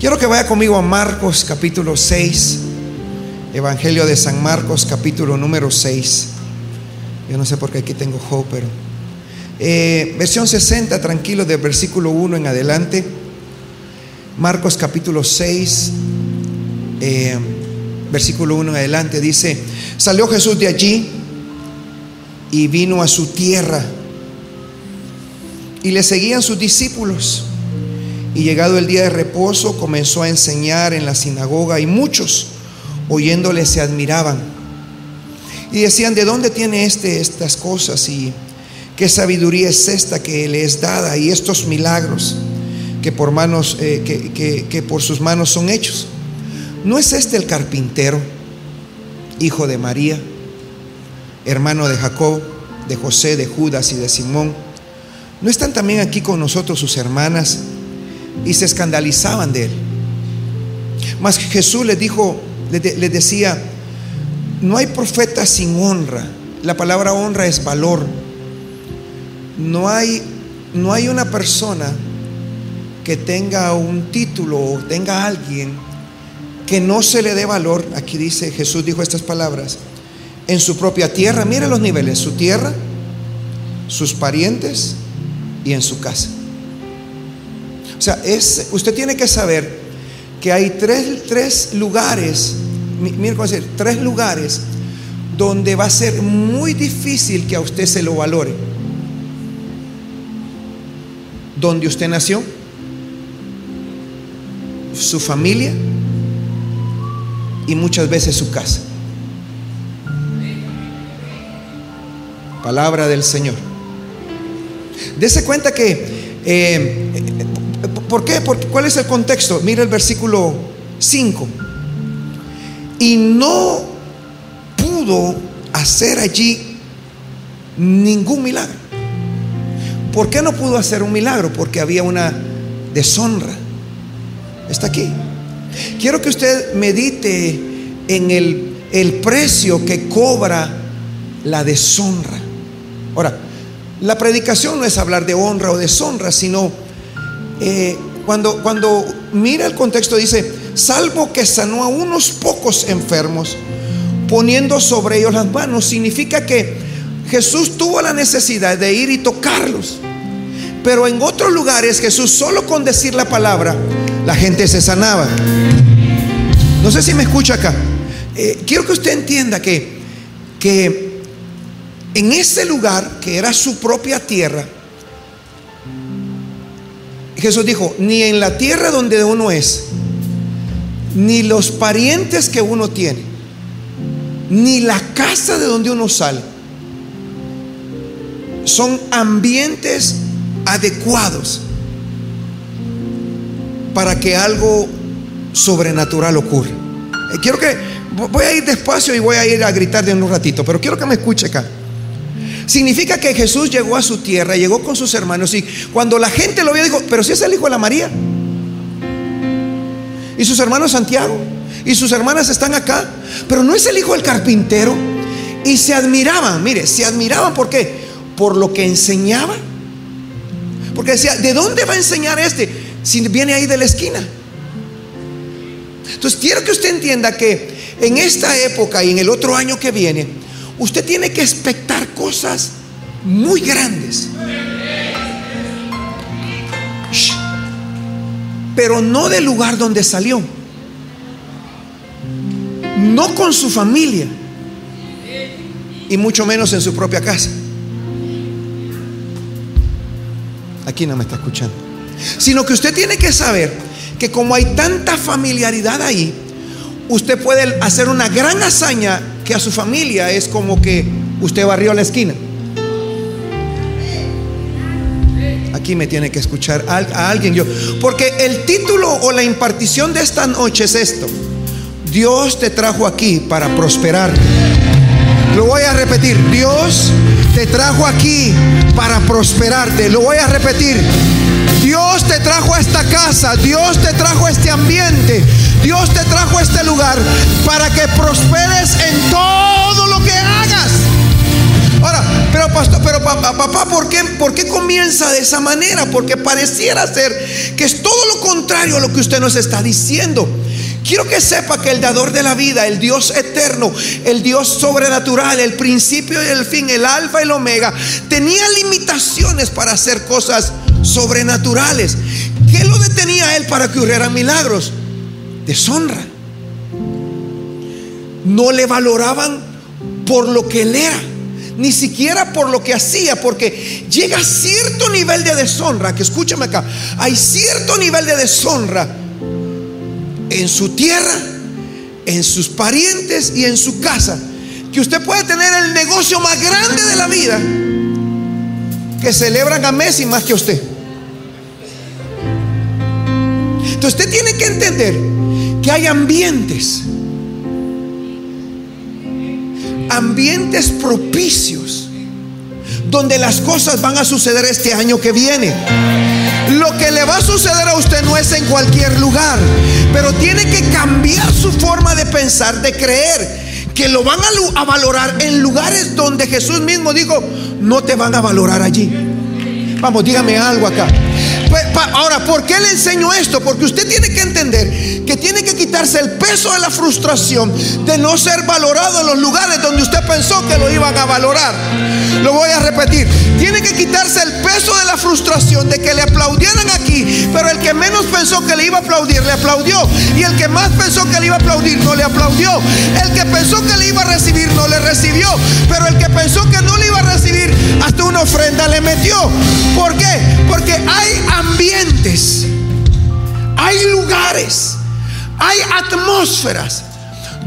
Quiero que vaya conmigo a Marcos capítulo 6, Evangelio de San Marcos capítulo número 6. Yo no sé por qué aquí tengo Joe, pero... Eh, versión 60, tranquilo, del versículo 1 en adelante. Marcos capítulo 6, eh, versículo 1 en adelante, dice, salió Jesús de allí y vino a su tierra y le seguían sus discípulos. Y llegado el día de reposo comenzó a enseñar en la sinagoga y muchos oyéndole se admiraban. Y decían, ¿de dónde tiene este estas cosas? Y qué sabiduría es esta que le es dada y estos milagros que por manos, eh, que, que por sus manos son hechos. ¿No es este el carpintero, hijo de María, hermano de Jacob, de José, de Judas y de Simón? ¿No están también aquí con nosotros sus hermanas? Y se escandalizaban de él. Mas Jesús les dijo, les decía, no hay profeta sin honra. La palabra honra es valor. No hay, no hay una persona que tenga un título o tenga alguien que no se le dé valor. Aquí dice, Jesús dijo estas palabras, en su propia tierra, mire los niveles, su tierra, sus parientes y en su casa. O sea, es, usted tiene que saber que hay tres, tres lugares, mire cómo decir, tres lugares donde va a ser muy difícil que a usted se lo valore. Donde usted nació, su familia y muchas veces su casa. Palabra del Señor. Dese cuenta que, eh, ¿por qué? ¿Cuál es el contexto? Mira el versículo 5. Y no pudo hacer allí ningún milagro. ¿Por qué no pudo hacer un milagro? Porque había una deshonra. Está aquí. Quiero que usted medite en el, el precio que cobra la deshonra. Ahora, la predicación no es hablar de honra o deshonra, sino eh, cuando, mira el contexto dice, salvo que sanó a unos pocos enfermos, poniendo sobre ellos las manos, significa que Jesús tuvo la necesidad de ir y tocarlos. Pero en otros lugares Jesús solo con decir la palabra, la gente se sanaba. No sé si me escucha acá. Eh, quiero que usted entienda que en ese lugar que era su propia tierra, Jesús dijo, ni en la tierra donde uno es, ni los parientes que uno tiene, ni la casa de donde uno sale, son ambientes adecuados para que algo sobrenatural ocurra. Eh, quiero que, voy a ir despacio y voy a ir a gritar de un ratito, pero quiero que me escuche acá. Significa que Jesús llegó a su tierra, llegó con sus hermanos y cuando la gente lo vio dijo, pero si es el hijo de la María. Y sus hermanos Santiago y sus hermanas están acá, pero no es el hijo del carpintero. Y se admiraban, mire, se admiraban ¿por qué? Por lo que enseñaba. Porque decía, ¿de dónde va a enseñar este? Si viene ahí de la esquina. Entonces quiero que usted entienda que en esta época y en el otro año que viene, usted tiene que expectar cosas muy grandes. Pero no del lugar donde salió. No con su familia. Y mucho menos en su propia casa. Aquí no me está escuchando. Sino que usted tiene que saber que como hay tanta familiaridad ahí, usted puede hacer una gran hazaña que a su familia es como que usted barrió la esquina. Aquí me tiene que escuchar a, alguien yo. Porque el título o la impartición de esta noche es esto. Dios te trajo aquí para prosperar. Lo voy a repetir. Dios te trajo aquí para prosperarte. Lo voy a repetir. Dios te trajo a esta casa. Dios te trajo a este ambiente. Dios te trajo a este lugar para que prosperes en todo lo que hagas. Ahora, pero pastor, pero papá, ¿por, qué, ¿por qué comienza de esa manera? Porque pareciera ser que es todo lo contrario a lo que usted nos está diciendo. Quiero que sepa que el dador de la vida, el Dios eterno, el Dios sobrenatural, el principio y el fin, el alfa y el omega, tenía limitaciones para hacer cosas sobrenaturales. ¿Qué lo detenía a él para que ocurrieran milagros? Deshonra. No le valoraban por lo que él era, ni siquiera por lo que hacía, porque llega a cierto nivel de deshonra, que escúchame acá, hay cierto nivel de deshonra en su tierra, en sus parientes y en su casa, que usted puede tener el negocio más grande de la vida, que celebran a Messi más que usted. Entonces usted tiene que entender hay ambientes, ambientes propicios, donde las cosas van a suceder este año que viene. Lo que le va a suceder a usted no es en cualquier lugar, pero tiene que cambiar su forma de pensar, de creer que lo van a, valorar en lugares donde Jesús mismo dijo, no te van a valorar allí. Vamos, dígame algo acá. Pues, ahora, ¿por qué le enseño esto? Porque usted tiene que entender que tiene que quitarse el peso de la frustración de no ser valorado en los lugares donde usted pensó que lo iban a valorar. Lo voy a repetir. Tiene que quitarse el peso de la frustración de que le aplaudieran aquí, pero el que menos pensó que le iba a aplaudir, le aplaudió. Y el que más pensó que le iba a aplaudir, no le aplaudió. El que pensó que le iba a recibir, no le recibió. Pero el que pensó que no le iba a recibir, hasta una ofrenda le metió. ¿Por qué? Porque hay ambientes, hay lugares, hay atmósferas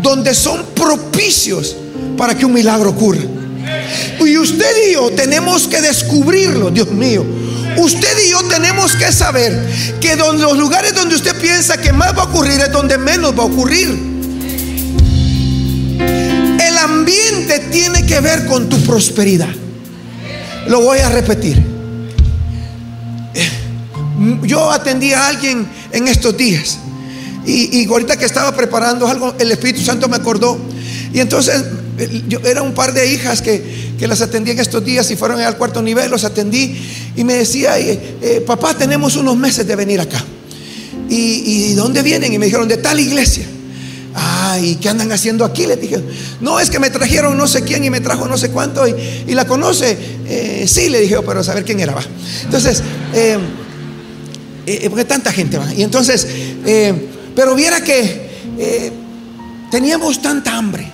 donde son propicios para que un milagro ocurra. Y usted y yo tenemos que descubrirlo, Dios mío. Usted y yo tenemos que saber que donde los lugares donde usted piensa que más va a ocurrir es donde menos va a ocurrir. El ambiente tiene que ver con tu prosperidad. Lo voy a repetir. Yo atendí a alguien en estos días. Y, ahorita que estaba preparando algo, el Espíritu Santo me acordó. Y entonces yo era un par de hijas que, que, las atendí en estos días y fueron al cuarto nivel, los atendí y me decía, eh, eh, papá, tenemos unos meses de venir acá. ¿Y, ¿Y dónde vienen? Y me dijeron, de tal iglesia. Ay, ¿qué andan haciendo aquí? Le dije, no, es que me trajeron no sé quién y me trajo no sé cuánto y, la conoce. Eh, sí, le dije, pero saber quién era, va. Entonces, eh, porque tanta gente va. Y entonces, eh, pero viera que eh, teníamos tanta hambre.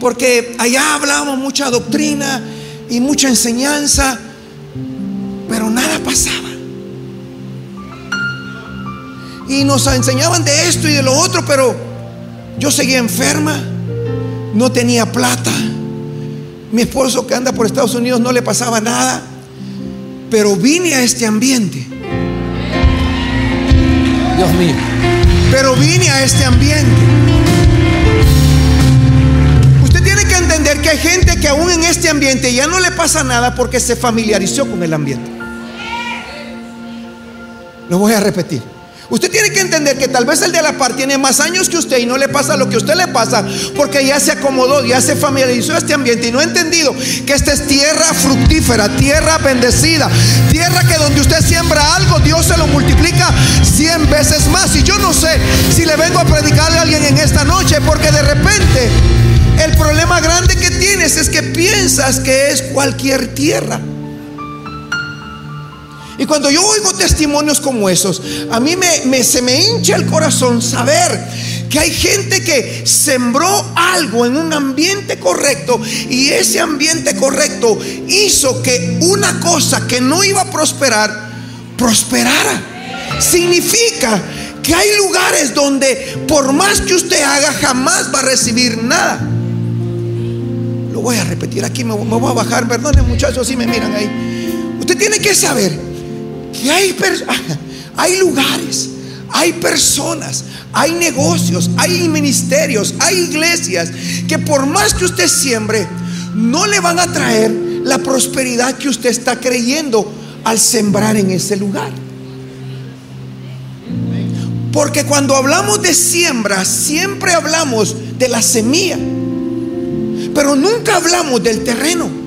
Porque allá hablábamos mucha doctrina y mucha enseñanza, pero nada pasaba. Y nos enseñaban de esto y de lo otro, pero yo seguía enferma, no tenía plata. Mi esposo que anda por Estados Unidos no le pasaba nada. Pero vine a este ambiente. Dios mío. Pero vine a este ambiente. Usted tiene que entender que hay gente que aún en este ambiente ya no le pasa nada porque se familiarizó con el ambiente. Lo voy a repetir. Usted tiene que entender que tal vez el de la par tiene más años que usted y no le pasa lo que a usted le pasa porque ya se acomodó, ya se familiarizó este ambiente y no ha entendido que esta es tierra fructífera, tierra bendecida, tierra que donde usted siembra algo, Dios se lo multiplica cien veces más. Y yo no sé si le vengo a predicarle a alguien en esta noche porque de repente el problema grande que tienes es que piensas que es cualquier tierra. Y cuando yo oigo testimonios como esos, a mí me, se me hincha el corazón saber que hay gente que sembró algo en un ambiente correcto y ese ambiente correcto hizo que una cosa que no iba a prosperar, prosperara. Significa que hay lugares donde por más que usted haga, jamás va a recibir nada. Lo voy a repetir aquí, me, voy a bajar, perdonen muchachos si me miran ahí. Usted tiene que saber que hay, hay lugares, hay personas, hay negocios, hay ministerios, hay iglesias que por más que usted siembre, no le van a traer la prosperidad que usted está creyendo al sembrar en ese lugar. Porque cuando hablamos de siembra, siempre hablamos de la semilla. Pero nunca hablamos del terreno.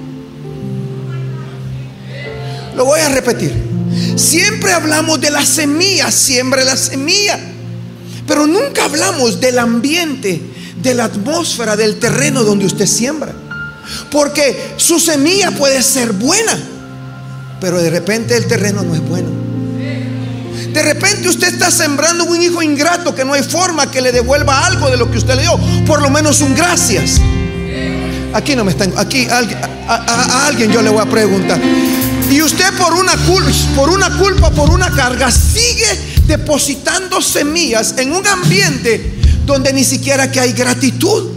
Lo voy a repetir. Siempre hablamos de la semilla, siempre la semilla. Pero nunca hablamos del ambiente, de la atmósfera, del terreno donde usted siembra. Porque su semilla puede ser buena, pero de repente el terreno no es bueno. De repente usted está sembrando un hijo ingrato que no hay forma que le devuelva algo de lo que usted le dio, por lo menos un gracias. Aquí no me están, aquí a, a alguien yo le voy a preguntar. Y usted por una por una culpa, por una carga, sigue depositando semillas en un ambiente donde ni siquiera que hay gratitud.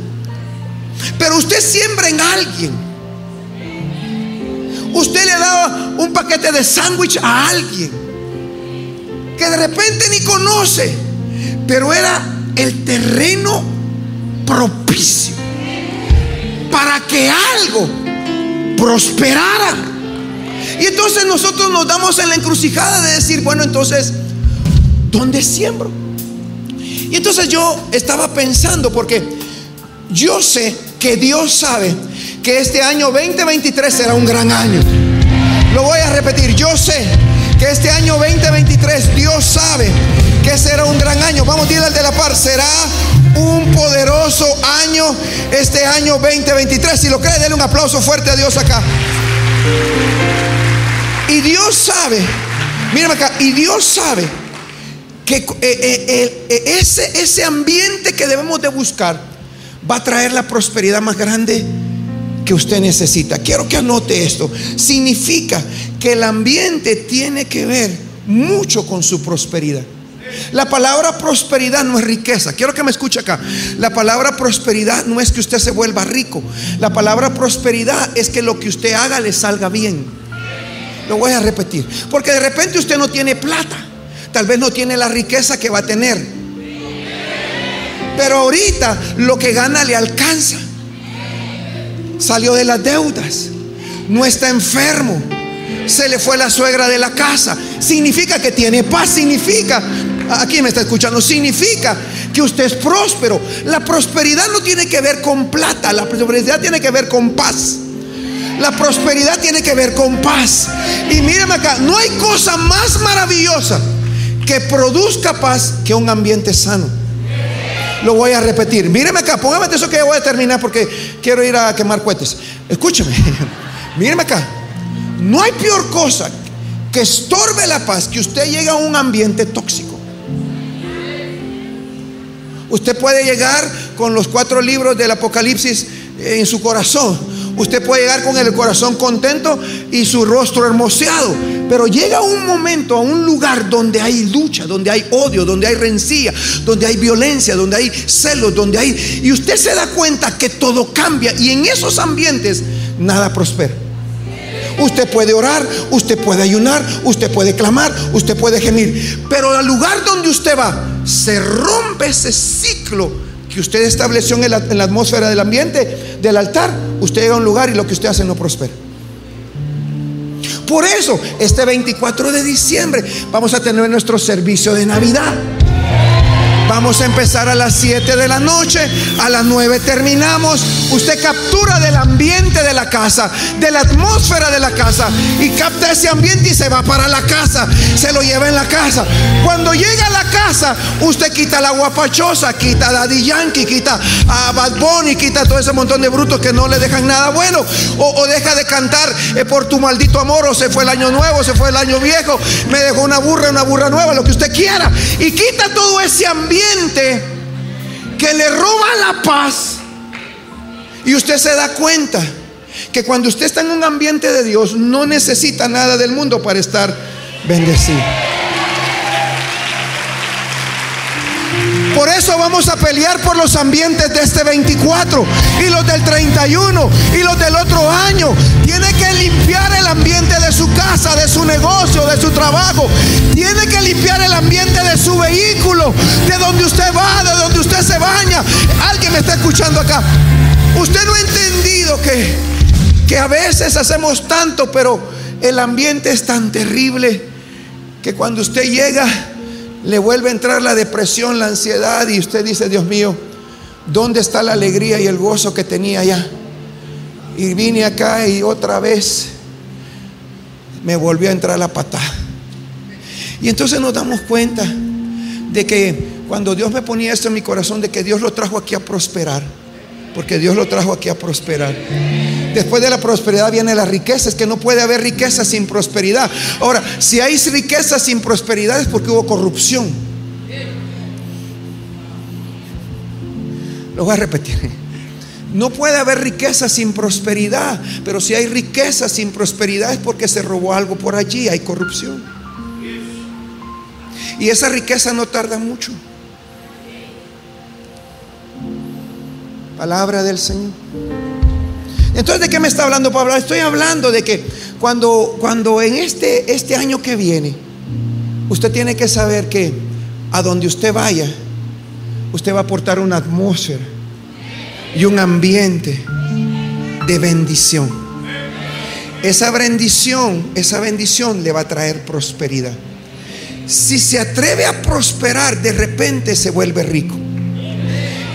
Pero usted siembra en alguien. Usted le daba un paquete de sándwich a alguien que de repente ni conoce, pero era el terreno propicio para que algo prosperara. Y entonces nosotros nos damos en la encrucijada de decir, bueno, entonces, ¿dónde siembro? Y entonces yo estaba pensando, porque yo sé que Dios sabe que este año 2023 será un gran año. Lo voy a repetir, yo sé que este año 2023 Dios sabe que será un gran año. Vamos ir al de la par, será un poderoso año este año 2023. Si lo cree, denle un aplauso fuerte a Dios acá. Y Dios sabe, mírame acá, y Dios sabe que eh, eh, eh, ese, ese ambiente que debemos de buscar va a traer la prosperidad más grande que usted necesita. Quiero que anote esto. Significa que el ambiente tiene que ver mucho con su prosperidad. La palabra prosperidad no es riqueza. Quiero que me escuche acá. La palabra prosperidad no es que usted se vuelva rico. La palabra prosperidad es que lo que usted haga le salga bien. Lo voy a repetir. Porque de repente usted no tiene plata. Tal vez no tiene la riqueza que va a tener. Pero ahorita lo que gana le alcanza. Salió de las deudas. No está enfermo. Se le fue la suegra de la casa. Significa que tiene paz. Significa, aquí me está escuchando, significa que usted es próspero. La prosperidad no tiene que ver con plata. La prosperidad tiene que ver con paz. La prosperidad tiene que ver con paz. Y míreme acá, no hay cosa más maravillosa que produzca paz que un ambiente sano. Lo voy a repetir. Míreme acá, póngame eso que voy a terminar porque quiero ir a quemar cohetes. Escúcheme. Míreme acá. No hay peor cosa que estorbe la paz que usted llegue a un ambiente tóxico. Usted puede llegar con los cuatro libros del Apocalipsis en su corazón Usted puede llegar con el corazón contento y su rostro hermoseado. Pero llega un momento a un lugar donde hay lucha, donde hay odio, donde hay rencilla, donde hay violencia, donde hay celos, donde hay... Y usted se da cuenta que todo cambia y en esos ambientes nada prospera. Usted puede orar, usted puede ayunar, usted puede clamar, usted puede gemir. Pero al lugar donde usted va, se rompe ese ciclo que usted estableció en la, atmósfera del ambiente, del altar, usted llega a un lugar y lo que usted hace no prospera. Por eso, este 24 de diciembre vamos a tener nuestro servicio de Navidad. Vamos a empezar a las 7 de la noche, a las 9 terminamos. Usted captura del ambiente de la casa, de la atmósfera de la casa y capta ese ambiente y se va para la casa, se lo lleva en la casa. Cuando llega usted quita la guapachosa, quita a Daddy Yankee, quita a Bad Bunny, quita todo ese montón de brutos que no le dejan nada bueno o, deja de cantar eh, por tu maldito amor o se fue el año nuevo, se fue el año viejo, me dejó una burra, una burra nueva, lo que usted quiera y quita todo ese ambiente que le roba la paz. Y usted se da cuenta que cuando usted está en un ambiente de Dios no necesita nada del mundo para estar bendecido. Por eso vamos a pelear por los ambientes de este 24 y los del 31 y los del otro año. Tiene que limpiar el ambiente de su casa, de su negocio, de su trabajo. Tiene que limpiar el ambiente de su vehículo, de donde usted va, de donde usted se baña. Alguien me está escuchando acá. Usted no ha entendido que, que a veces hacemos tanto, pero el ambiente es tan terrible que cuando usted llega le vuelve a entrar la depresión, la ansiedad y usted dice, Dios mío, ¿dónde está la alegría y el gozo que tenía allá? Y vine acá y otra vez me volvió a entrar la patada. Y entonces nos damos cuenta de que cuando Dios me ponía esto en mi corazón, de que Dios lo trajo aquí a prosperar. Porque Dios lo trajo aquí a prosperar. Después de la prosperidad viene la riqueza. Es que no puede haber riqueza sin prosperidad. Ahora, si hay riqueza sin prosperidad es porque hubo corrupción. Lo voy a repetir. No puede haber riqueza sin prosperidad. Pero si hay riqueza sin prosperidad es porque se robó algo por allí. Hay corrupción. Y esa riqueza no tarda mucho. Palabra del Señor. Entonces, ¿de qué me está hablando Pablo? Estoy hablando de que cuando, cuando en este, este año que viene, usted tiene que saber que a donde usted vaya, usted va a aportar una atmósfera y un ambiente de bendición. Esa bendición, esa bendición le va a traer prosperidad. Si se atreve a prosperar, de repente se vuelve rico.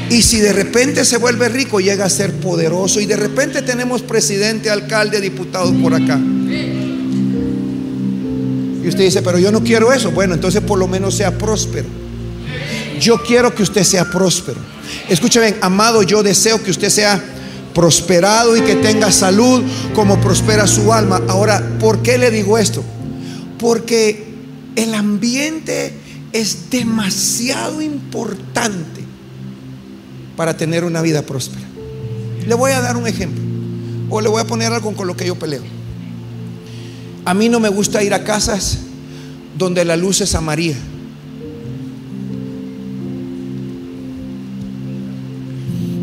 Y si de repente se vuelve rico, llega a ser poderoso. Y de repente tenemos presidente, alcalde, diputado por acá. Y usted dice, pero yo no quiero eso. Bueno, entonces por lo menos sea próspero. Yo quiero que usted sea próspero. Escúcheme, amado, yo deseo que usted sea prosperado y que tenga salud como prospera su alma. Ahora, ¿por qué le digo esto? Porque el ambiente es demasiado importante para tener una vida próspera. Le voy a dar un ejemplo. O le voy a poner algo con lo que yo peleo. A mí no me gusta ir a casas donde la luz es amarilla.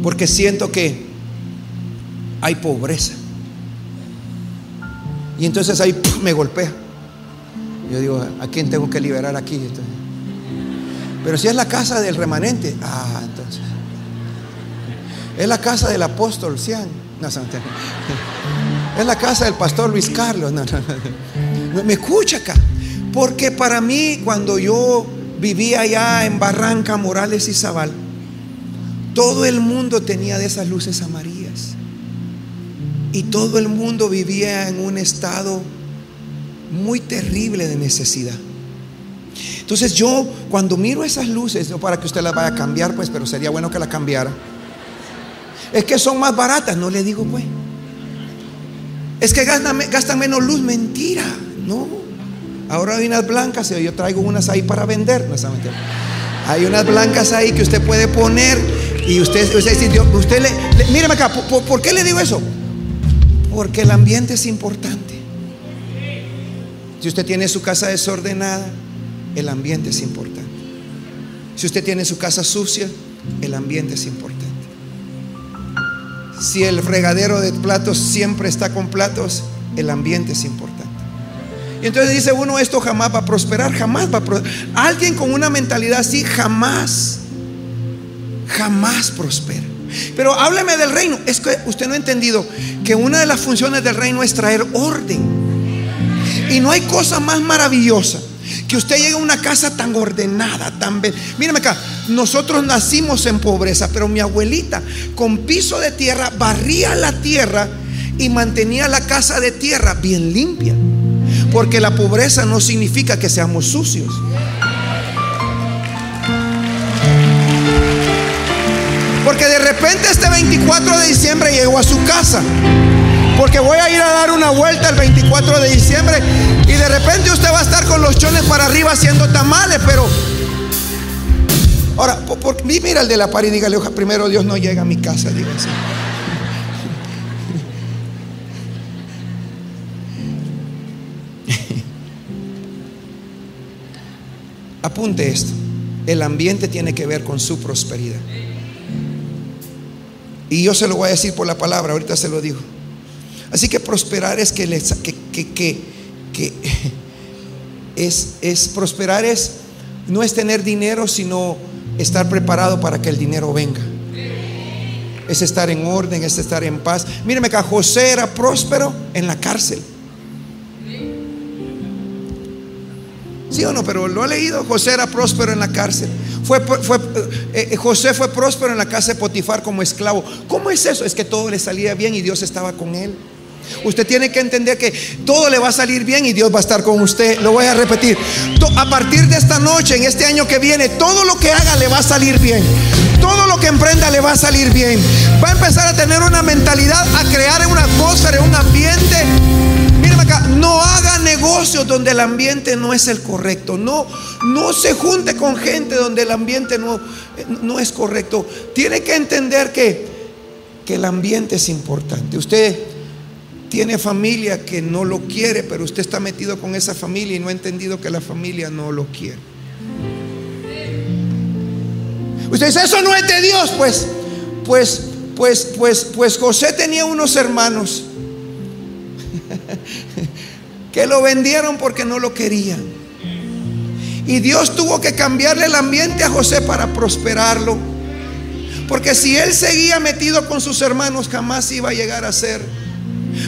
Porque siento que hay pobreza. Y entonces ahí me golpea. Yo digo, ¿a quién tengo que liberar aquí? Pero si es la casa del remanente, ah, entonces. Es la casa del apóstol Cian. No, es la casa del pastor Luis Carlos. No, no, Me escucha acá. Porque para mí, cuando yo vivía allá en Barranca, Morales y Zabal, todo el mundo tenía de esas luces amarillas. Y todo el mundo vivía en un estado muy terrible de necesidad. Entonces yo cuando miro esas luces, no para que usted las vaya a cambiar, pues, pero sería bueno que la cambiara es que son más baratas, no le digo pues. Es que gastan, menos luz, mentira, no. Ahora hay unas blancas, yo traigo unas ahí para vender, no Hay unas blancas ahí que usted puede poner y usted, usted, usted le, míreme acá, ¿por, qué le digo eso? Porque el ambiente es importante. Si usted tiene su casa desordenada, el ambiente es importante. Si usted tiene su casa sucia, el ambiente es importante si el fregadero de platos siempre está con platos, el ambiente es importante. Y entonces dice uno, esto jamás va a prosperar, jamás va a prosperar. Alguien con una mentalidad así jamás, jamás prospera. Pero hábleme del reino. Es que usted no ha entendido que una de las funciones del reino es traer orden. Y no hay cosa más maravillosa que usted llegue a una casa tan ordenada, tan... Mírame acá, nosotros nacimos en pobreza, pero mi abuelita con piso de tierra barría la tierra y mantenía la casa de tierra bien limpia. Porque la pobreza no significa que seamos sucios. Porque de repente este 24 de diciembre llegó a su casa. Porque voy a ir a dar una vuelta el 24 de diciembre y de repente usted va a estar con los chones para arriba haciendo tamales, pero Ahora, por, mira el de la par y dígale, primero Dios no llega a mi casa, dígase. Apunte esto. El ambiente tiene que ver con su prosperidad. Y yo se lo voy a decir por la palabra, ahorita se lo digo. Así que prosperar es que, es, prosperar es no es tener dinero, sino estar preparado para que el dinero venga. Es estar en orden, es estar en paz. Míreme que José era próspero en la cárcel. ¿Sí o no? Pero lo ha leído. José era próspero en la cárcel. Fue, eh, eh, José fue próspero en la casa de Potifar como esclavo. ¿Cómo es eso? Es que todo le salía bien y Dios estaba con él. Usted tiene que entender que todo le va a salir bien y Dios va a estar con usted. Lo voy a repetir. A partir de esta noche, en este año que viene, todo lo que haga le va a salir bien. Todo lo que emprenda le va a salir bien. Va a empezar a tener una mentalidad, a crear una atmósfera, un ambiente. Mírame acá, no haga negocios donde el ambiente no es el correcto. No, no se junte con gente donde el ambiente no, no es correcto. Tiene que entender que, que el ambiente es importante. Usted tiene familia que no lo quiere, pero usted está metido con esa familia y no ha entendido que la familia no lo quiere. Usted dice, eso no es de Dios, pues, pues, pues, pues, pues José tenía unos hermanos que lo vendieron porque no lo querían. Y Dios tuvo que cambiarle el ambiente a José para prosperarlo. Porque si él seguía metido con sus hermanos, jamás iba a llegar a ser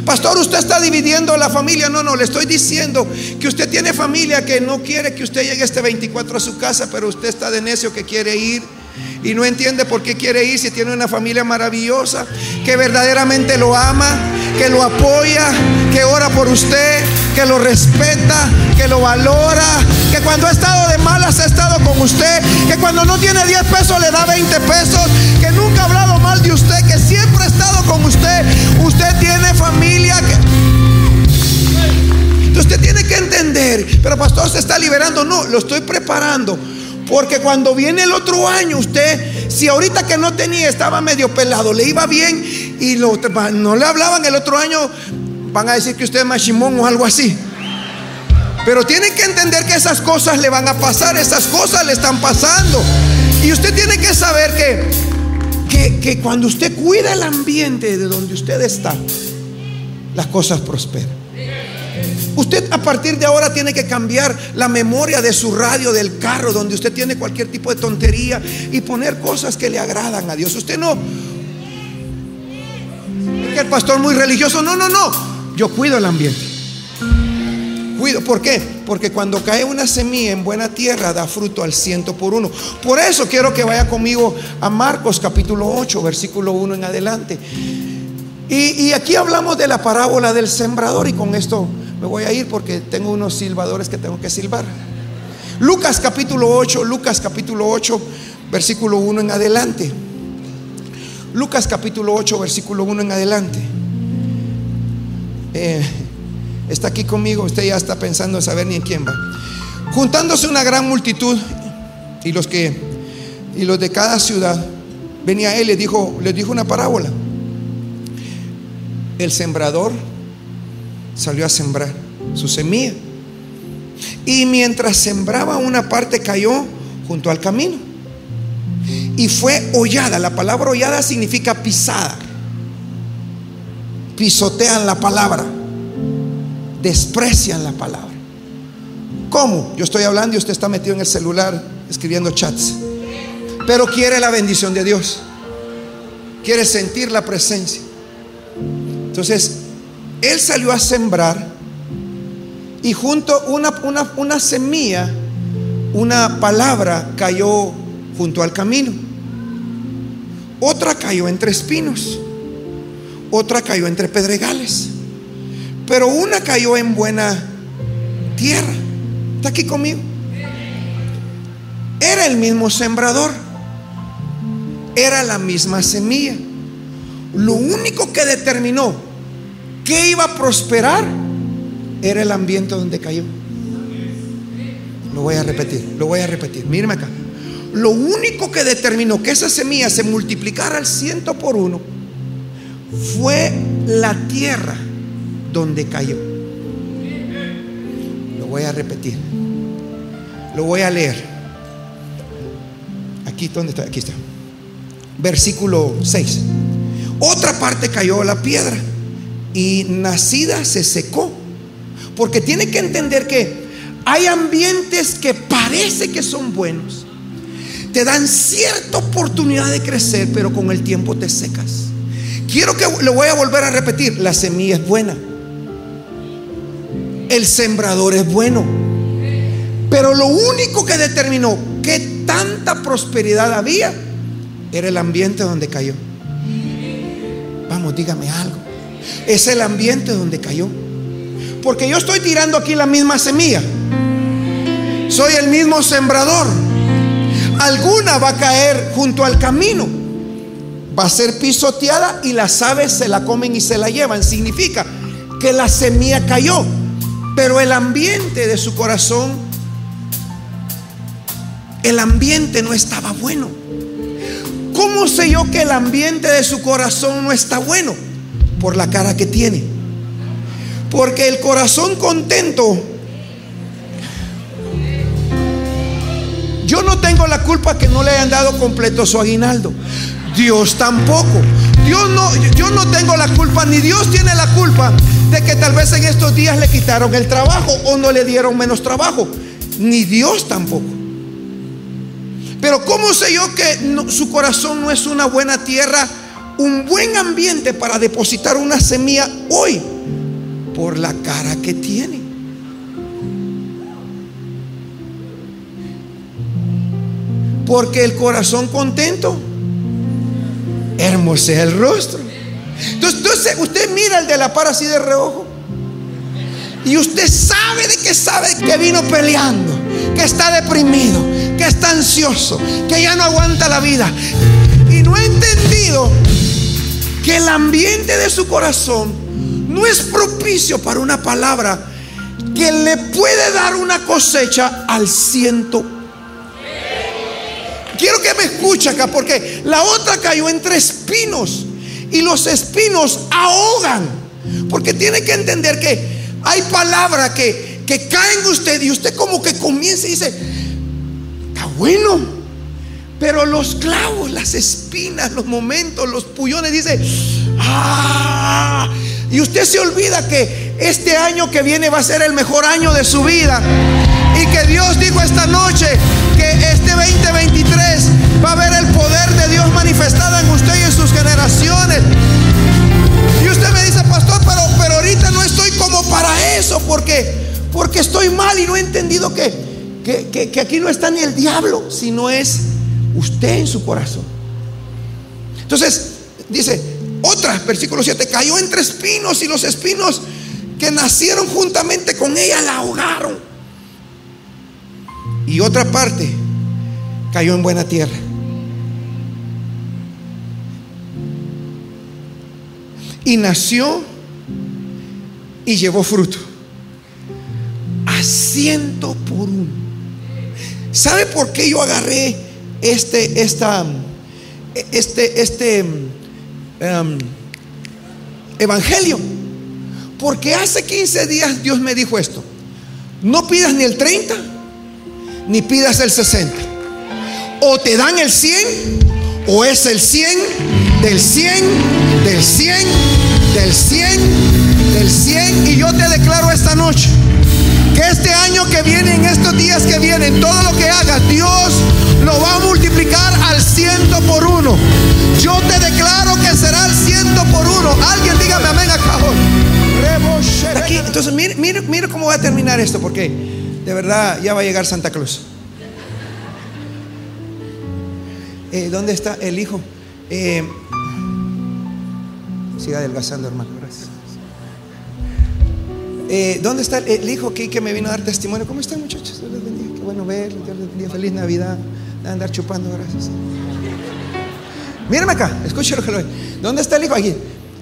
Pastor, usted está dividiendo la familia. No, no, le estoy diciendo que usted tiene familia que no quiere que usted llegue este 24 a su casa, pero usted está de necio que quiere ir y no entiende por qué quiere ir si tiene una familia maravillosa, que verdaderamente lo ama, que lo apoya, que ora por usted, que lo respeta, que lo valora, que cuando ha estado de malas ha estado con usted, que cuando no tiene 10 pesos le da 20 pesos, que nunca ha hablado mal de usted, que siempre ha estado con usted. Usted tiene familia usted tiene que entender, pero pastor se está liberando, no, lo estoy preparando porque cuando viene el otro año, usted, si ahorita que no tenía, estaba medio pelado, le iba bien y no le hablaban el otro año, van a decir que usted es machimón o algo así. Pero tiene que entender que esas cosas le van a pasar, esas cosas le están pasando. Y usted tiene que saber que, que, que cuando usted cuida el ambiente de donde usted está, las cosas prosperan. Usted a partir de ahora tiene que cambiar la memoria de su radio, del carro, donde usted tiene cualquier tipo de tontería y poner cosas que le agradan a Dios. Usted no... Que el pastor muy religioso, no, no, no. Yo cuido el ambiente. Cuido, ¿por qué? Porque cuando cae una semilla en buena tierra da fruto al ciento por uno. Por eso quiero que vaya conmigo a Marcos capítulo 8, versículo 1 en adelante. Y aquí hablamos de la parábola del sembrador y con esto me voy a ir porque tengo unos silbadores que tengo que silbar. Lucas capítulo 8, Lucas capítulo 8, versículo 1 en adelante. Lucas capítulo 8, versículo 1 en adelante. Eh, está aquí conmigo, usted ya está pensando en saber ni en quién va. Juntándose una gran multitud y los que y los de cada ciudad venía él le dijo les dijo una parábola. El sembrador salió a sembrar su semilla. Y mientras sembraba una parte cayó junto al camino. Y fue hollada. La palabra hollada significa pisada. Pisotean la palabra. Desprecian la palabra. ¿Cómo? Yo estoy hablando y usted está metido en el celular escribiendo chats. Pero quiere la bendición de Dios. Quiere sentir la presencia. Entonces, él salió a sembrar y junto una, una, una semilla, una palabra cayó junto al camino. Otra cayó entre espinos. Otra cayó entre pedregales. Pero una cayó en buena tierra. ¿Está aquí conmigo? Era el mismo sembrador. Era la misma semilla. Lo único que determinó ¿Qué iba a prosperar? Era el ambiente donde cayó. Lo voy a repetir, lo voy a repetir. Míreme acá. Lo único que determinó que esa semilla se multiplicara al ciento por uno fue la tierra donde cayó. Lo voy a repetir. Lo voy a leer. Aquí, ¿dónde está? Aquí está. Versículo 6. Otra parte cayó la piedra y nacida se secó. Porque tiene que entender que hay ambientes que parece que son buenos. Te dan cierta oportunidad de crecer, pero con el tiempo te secas. Quiero que lo voy a volver a repetir. La semilla es buena. El sembrador es bueno. Pero lo único que determinó qué tanta prosperidad había, era el ambiente donde cayó. Vamos, dígame algo. Es el ambiente donde cayó. Porque yo estoy tirando aquí la misma semilla. Soy el mismo sembrador. Alguna va a caer junto al camino. Va a ser pisoteada y las aves se la comen y se la llevan. Significa que la semilla cayó. Pero el ambiente de su corazón, el ambiente no estaba bueno. ¿Cómo sé yo que el ambiente de su corazón no está bueno? Por la cara que tiene. Porque el corazón contento, yo no tengo la culpa que no le hayan dado completo su aguinaldo. Dios tampoco. Dios no, yo no tengo la culpa, ni Dios tiene la culpa de que tal vez en estos días le quitaron el trabajo o no le dieron menos trabajo. Ni Dios tampoco. Pero ¿cómo sé yo que su corazón no es una buena tierra, un buen ambiente para depositar una semilla hoy? Por la cara que tiene. Porque el corazón contento hermosea el rostro. Entonces, entonces, usted mira el de la par así de reojo. Y usted sabe de que sabe que vino peleando, que está deprimido, que está ansioso, que ya no aguanta la vida. Y no ha entendido que el ambiente de su corazón no es propicio para una palabra que le puede dar una cosecha al ciento. Quiero que me escuche acá porque la otra cayó entre espinos y los espinos ahogan. Porque tiene que entender que hay palabras que, que caen usted y usted como que comienza y dice, está bueno. Pero los clavos, las espinas, los momentos, los pullones, dice, ah. Y usted se olvida que este año que viene va a ser el mejor año de su vida. Y que Dios dijo esta noche que este 2023 va a ver el poder de Dios manifestado en usted y en sus generaciones. Y usted me dice, pastor, pero, pero ahorita no estoy como para eso, porque, porque estoy mal y no he entendido que, que, que aquí no está ni el diablo, sino es usted en su corazón. Entonces, dice, otra, versículo 7, cayó entre espinos y los espinos que nacieron juntamente con ella la ahogaron. Y otra parte, cayó en buena tierra. Y nació y llevó fruto. A ciento por uno. ¿Sabe por qué yo agarré este, esta, este, este um, evangelio? Porque hace 15 días Dios me dijo esto. No pidas ni el 30, ni pidas el 60. O te dan el 100, o es el 100, del 100, del 100, del 100, del 100. Y yo te declaro esta noche que este año que viene, en estos días que vienen, todo lo que hagas, Dios lo va a multiplicar al ciento por uno. Yo te declaro que será al ciento por uno. Alguien dígame amén acá. Aquí, entonces mire, mire, mire cómo va a terminar esto, porque de verdad ya va a llegar Santa Cruz. Eh, ¿Dónde está el hijo? Eh, siga adelgazando, hermano. Gracias. Eh, ¿Dónde está el, hijo que, que, me vino a dar testimonio? ¿Cómo están, muchachos? Dios les bendiga. Qué bueno verlos. Dios les bendiga. Feliz Navidad. De andar chupando, gracias. Mírame acá, escúchalo que lo. ¿Dónde está el hijo? Aquí.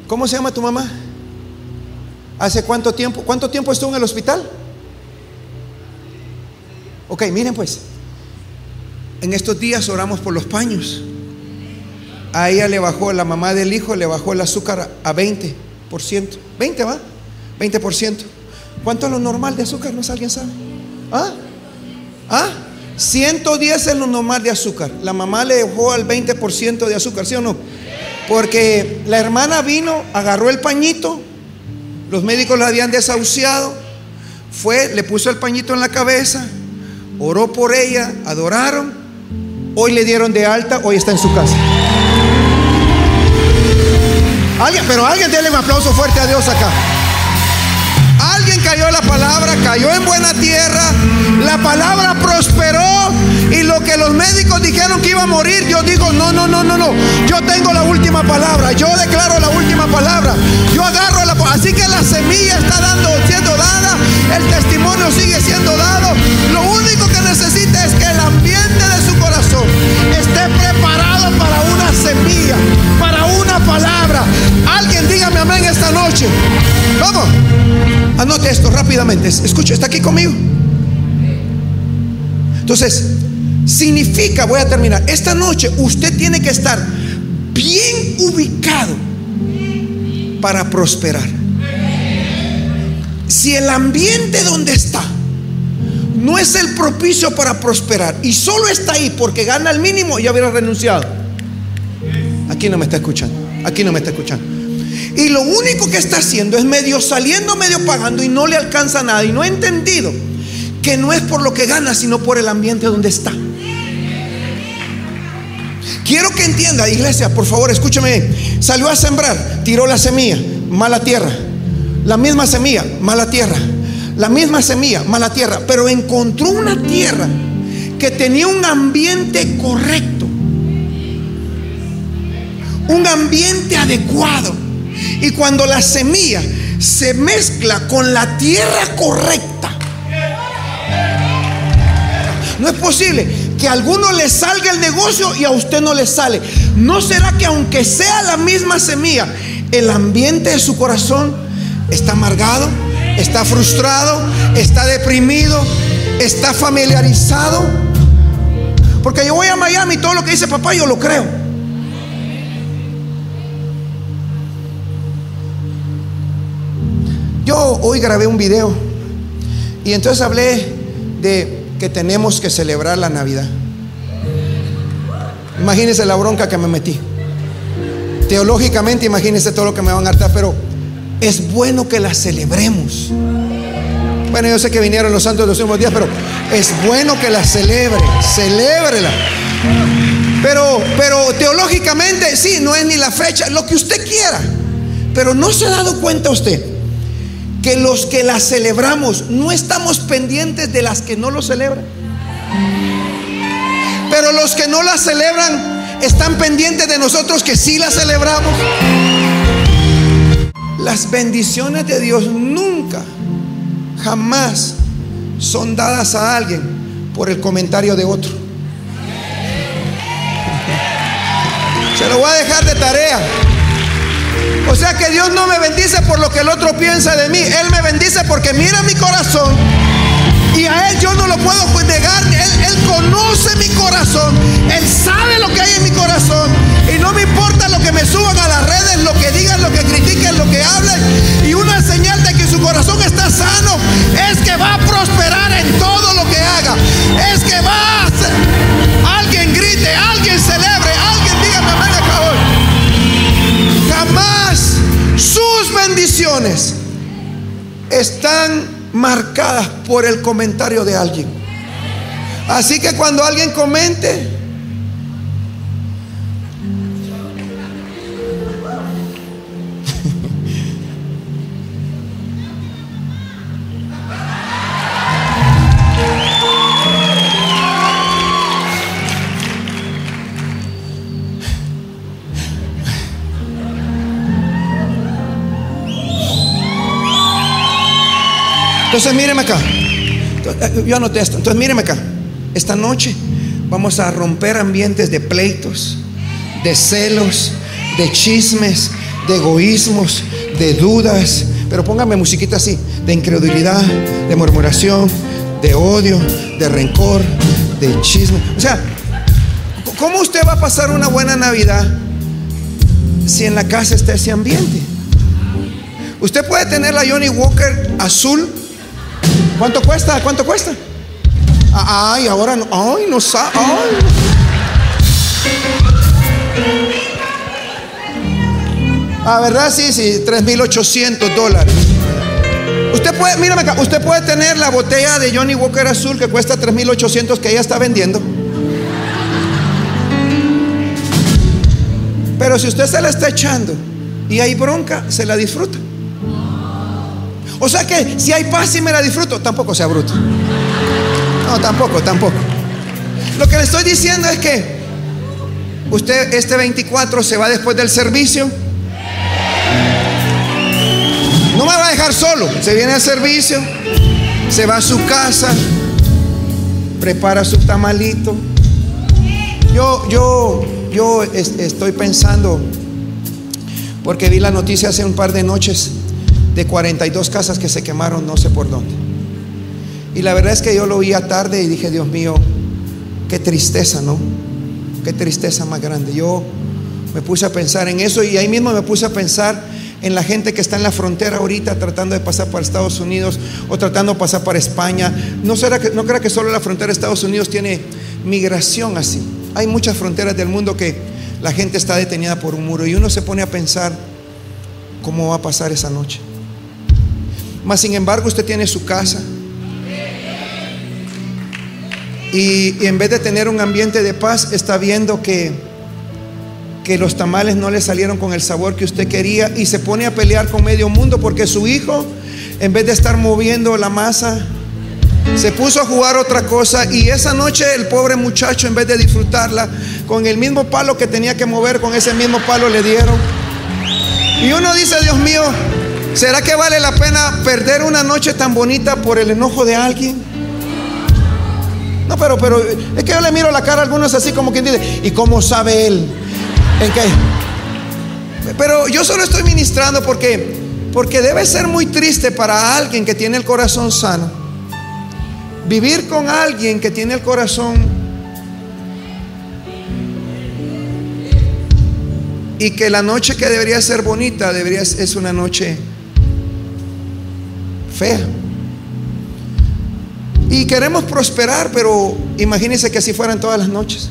¿Cómo se llama tu mamá? ¿Hace cuánto tiempo? ¿Cuánto tiempo estuvo en el hospital? Ok, miren pues. En estos días oramos por los paños. A ella le bajó, la mamá del hijo le bajó el azúcar a 20%. 20 va, 20%. ¿Cuánto es lo normal de azúcar? ¿No alguien sabe? ¿Ah? ¿Ah? 110 es lo normal de azúcar. La mamá le dejó al 20% de azúcar, ¿sí o no? Porque la hermana vino, agarró el pañito, los médicos la habían desahuciado, fue, le puso el pañito en la cabeza, oró por ella, adoraron, hoy le dieron de alta, hoy está en su casa. Alguien, pero alguien déle un aplauso fuerte a Dios acá. Alguien cayó la palabra, cayó en buena tierra, la palabra prosperó Y lo que los médicos dijeron que iba a morir, yo digo, no, no, no, no, no. Yo tengo la última palabra. Yo declaro la última palabra. Yo agarro la... Así que la semilla está dando, siendo dada. El testimonio sigue siendo dado. Lo único que necesita es que el ambiente de su corazón esté preparado para una semilla, para una palabra. Amén esta noche. Vamos. Anote esto rápidamente. Escucha, está aquí conmigo. Entonces, significa, voy a terminar, esta noche usted tiene que estar bien ubicado para prosperar. Si el ambiente donde está no es el propicio para prosperar y solo está ahí porque gana el mínimo, ya hubiera renunciado. Aquí no me está escuchando, aquí no me está escuchando. Y lo único que está haciendo es medio saliendo, medio pagando y no le alcanza nada. Y no ha entendido que no es por lo que gana, sino por el ambiente donde está. Quiero que entienda, iglesia, por favor, escúcheme. Salió a sembrar, tiró la semilla, mala tierra. La misma semilla, mala tierra. La misma semilla, mala tierra. Pero encontró una tierra que tenía un ambiente correcto. Un ambiente adecuado. Y cuando la semilla se mezcla con la tierra correcta, no es posible que a alguno le salga el negocio y a usted no le sale. ¿No será que aunque sea la misma semilla, el ambiente de su corazón está amargado, está frustrado, está deprimido, está familiarizado? Porque yo voy a Miami y todo lo que dice papá yo lo creo. Hoy grabé un video y entonces hablé de que tenemos que celebrar la Navidad. Imagínense la bronca que me metí. Teológicamente, imagínense todo lo que me van a hartar, pero es bueno que la celebremos. Bueno, yo sé que vinieron los santos los últimos días, pero es bueno que la celebre, celébrela. Pero, pero teológicamente, sí, no es ni la fecha, lo que usted quiera. Pero no se ha dado cuenta usted que los que la celebramos no estamos pendientes de las que no lo celebran. Pero los que no la celebran están pendientes de nosotros que sí la celebramos. Las bendiciones de Dios nunca, jamás son dadas a alguien por el comentario de otro. Se lo voy a dejar de tarea. O sea que Dios no me bendice por lo que el otro piensa de mí. Él me bendice porque mira mi corazón. Y a Él yo no lo puedo negar. Él, conoce mi corazón. Él sabe lo que hay en mi corazón. Y no me importa lo que me suban a las redes, lo que digan, lo que critiquen, lo que hablen. Y una señal de que su corazón está sano es que va a prosperar en todo lo que haga. Es que va a hacer. Alguien grite, alguien celebre, bendiciones están marcadas por el comentario de alguien. Así que cuando alguien comente, Entonces míreme acá. Yo anoté esto. Entonces míreme acá. Esta noche vamos a romper ambientes de pleitos, de celos, de chismes, de egoísmos, de dudas. Pero póngame musiquita así, de incredulidad, de murmuración, de odio, de rencor, de chisme. O sea, ¿cómo usted va a pasar una buena Navidad si en la casa está ese ambiente? Usted puede tener la Johnny Walker azul ¿Cuánto cuesta? ¿Cuánto cuesta? Ay, ahora no. Ay, no sabe. Ah, ¿verdad? Sí, sí, 3.800 dólares. Usted puede, mírame acá, usted puede tener la botella de Johnny Walker Azul que cuesta 3.800 que ella está vendiendo. Pero si usted se la está echando y hay bronca, se la disfruta. O sea que si hay paz y me la disfruto, tampoco sea bruto. No, tampoco, tampoco. Lo que le estoy diciendo es que usted este 24 se va después del servicio. No me va a dejar solo. Se viene al servicio, se va a su casa, prepara su tamalito. Yo, yo, yo estoy pensando, porque vi la noticia hace un par de noches de 42 casas que se quemaron no sé por dónde. Y la verdad es que yo lo vi a tarde y dije, Dios mío, qué tristeza, ¿no? Qué tristeza más grande. Yo me puse a pensar en eso y ahí mismo me puse a pensar en la gente que está en la frontera ahorita tratando de pasar para Estados Unidos o tratando de pasar para España. No, será que, no crea que solo la frontera de Estados Unidos tiene migración así. Hay muchas fronteras del mundo que la gente está detenida por un muro y uno se pone a pensar cómo va a pasar esa noche. Mas sin embargo usted tiene su casa. Y, en vez de tener un ambiente de paz, está viendo que que los tamales no le salieron con el sabor que usted quería y se pone a pelear con medio mundo porque su hijo, en vez de estar moviendo la masa, se puso a jugar otra cosa y esa noche el pobre muchacho, en vez de disfrutarla, con el mismo palo que tenía que mover, con ese mismo palo le dieron. Y uno dice, Dios mío, ¿será que vale la pena perder una noche tan bonita por el enojo de alguien? No, pero, pero es que yo le miro la cara a algunos así como quien dice, ¿y cómo sabe él? ¿En qué? Pero yo solo estoy ministrando porque porque debe ser muy triste para alguien que tiene el corazón sano. Vivir con alguien que tiene el corazón y que la noche que debería ser bonita debería es una noche fea. Y queremos prosperar, pero imagínense que así fueran todas las noches.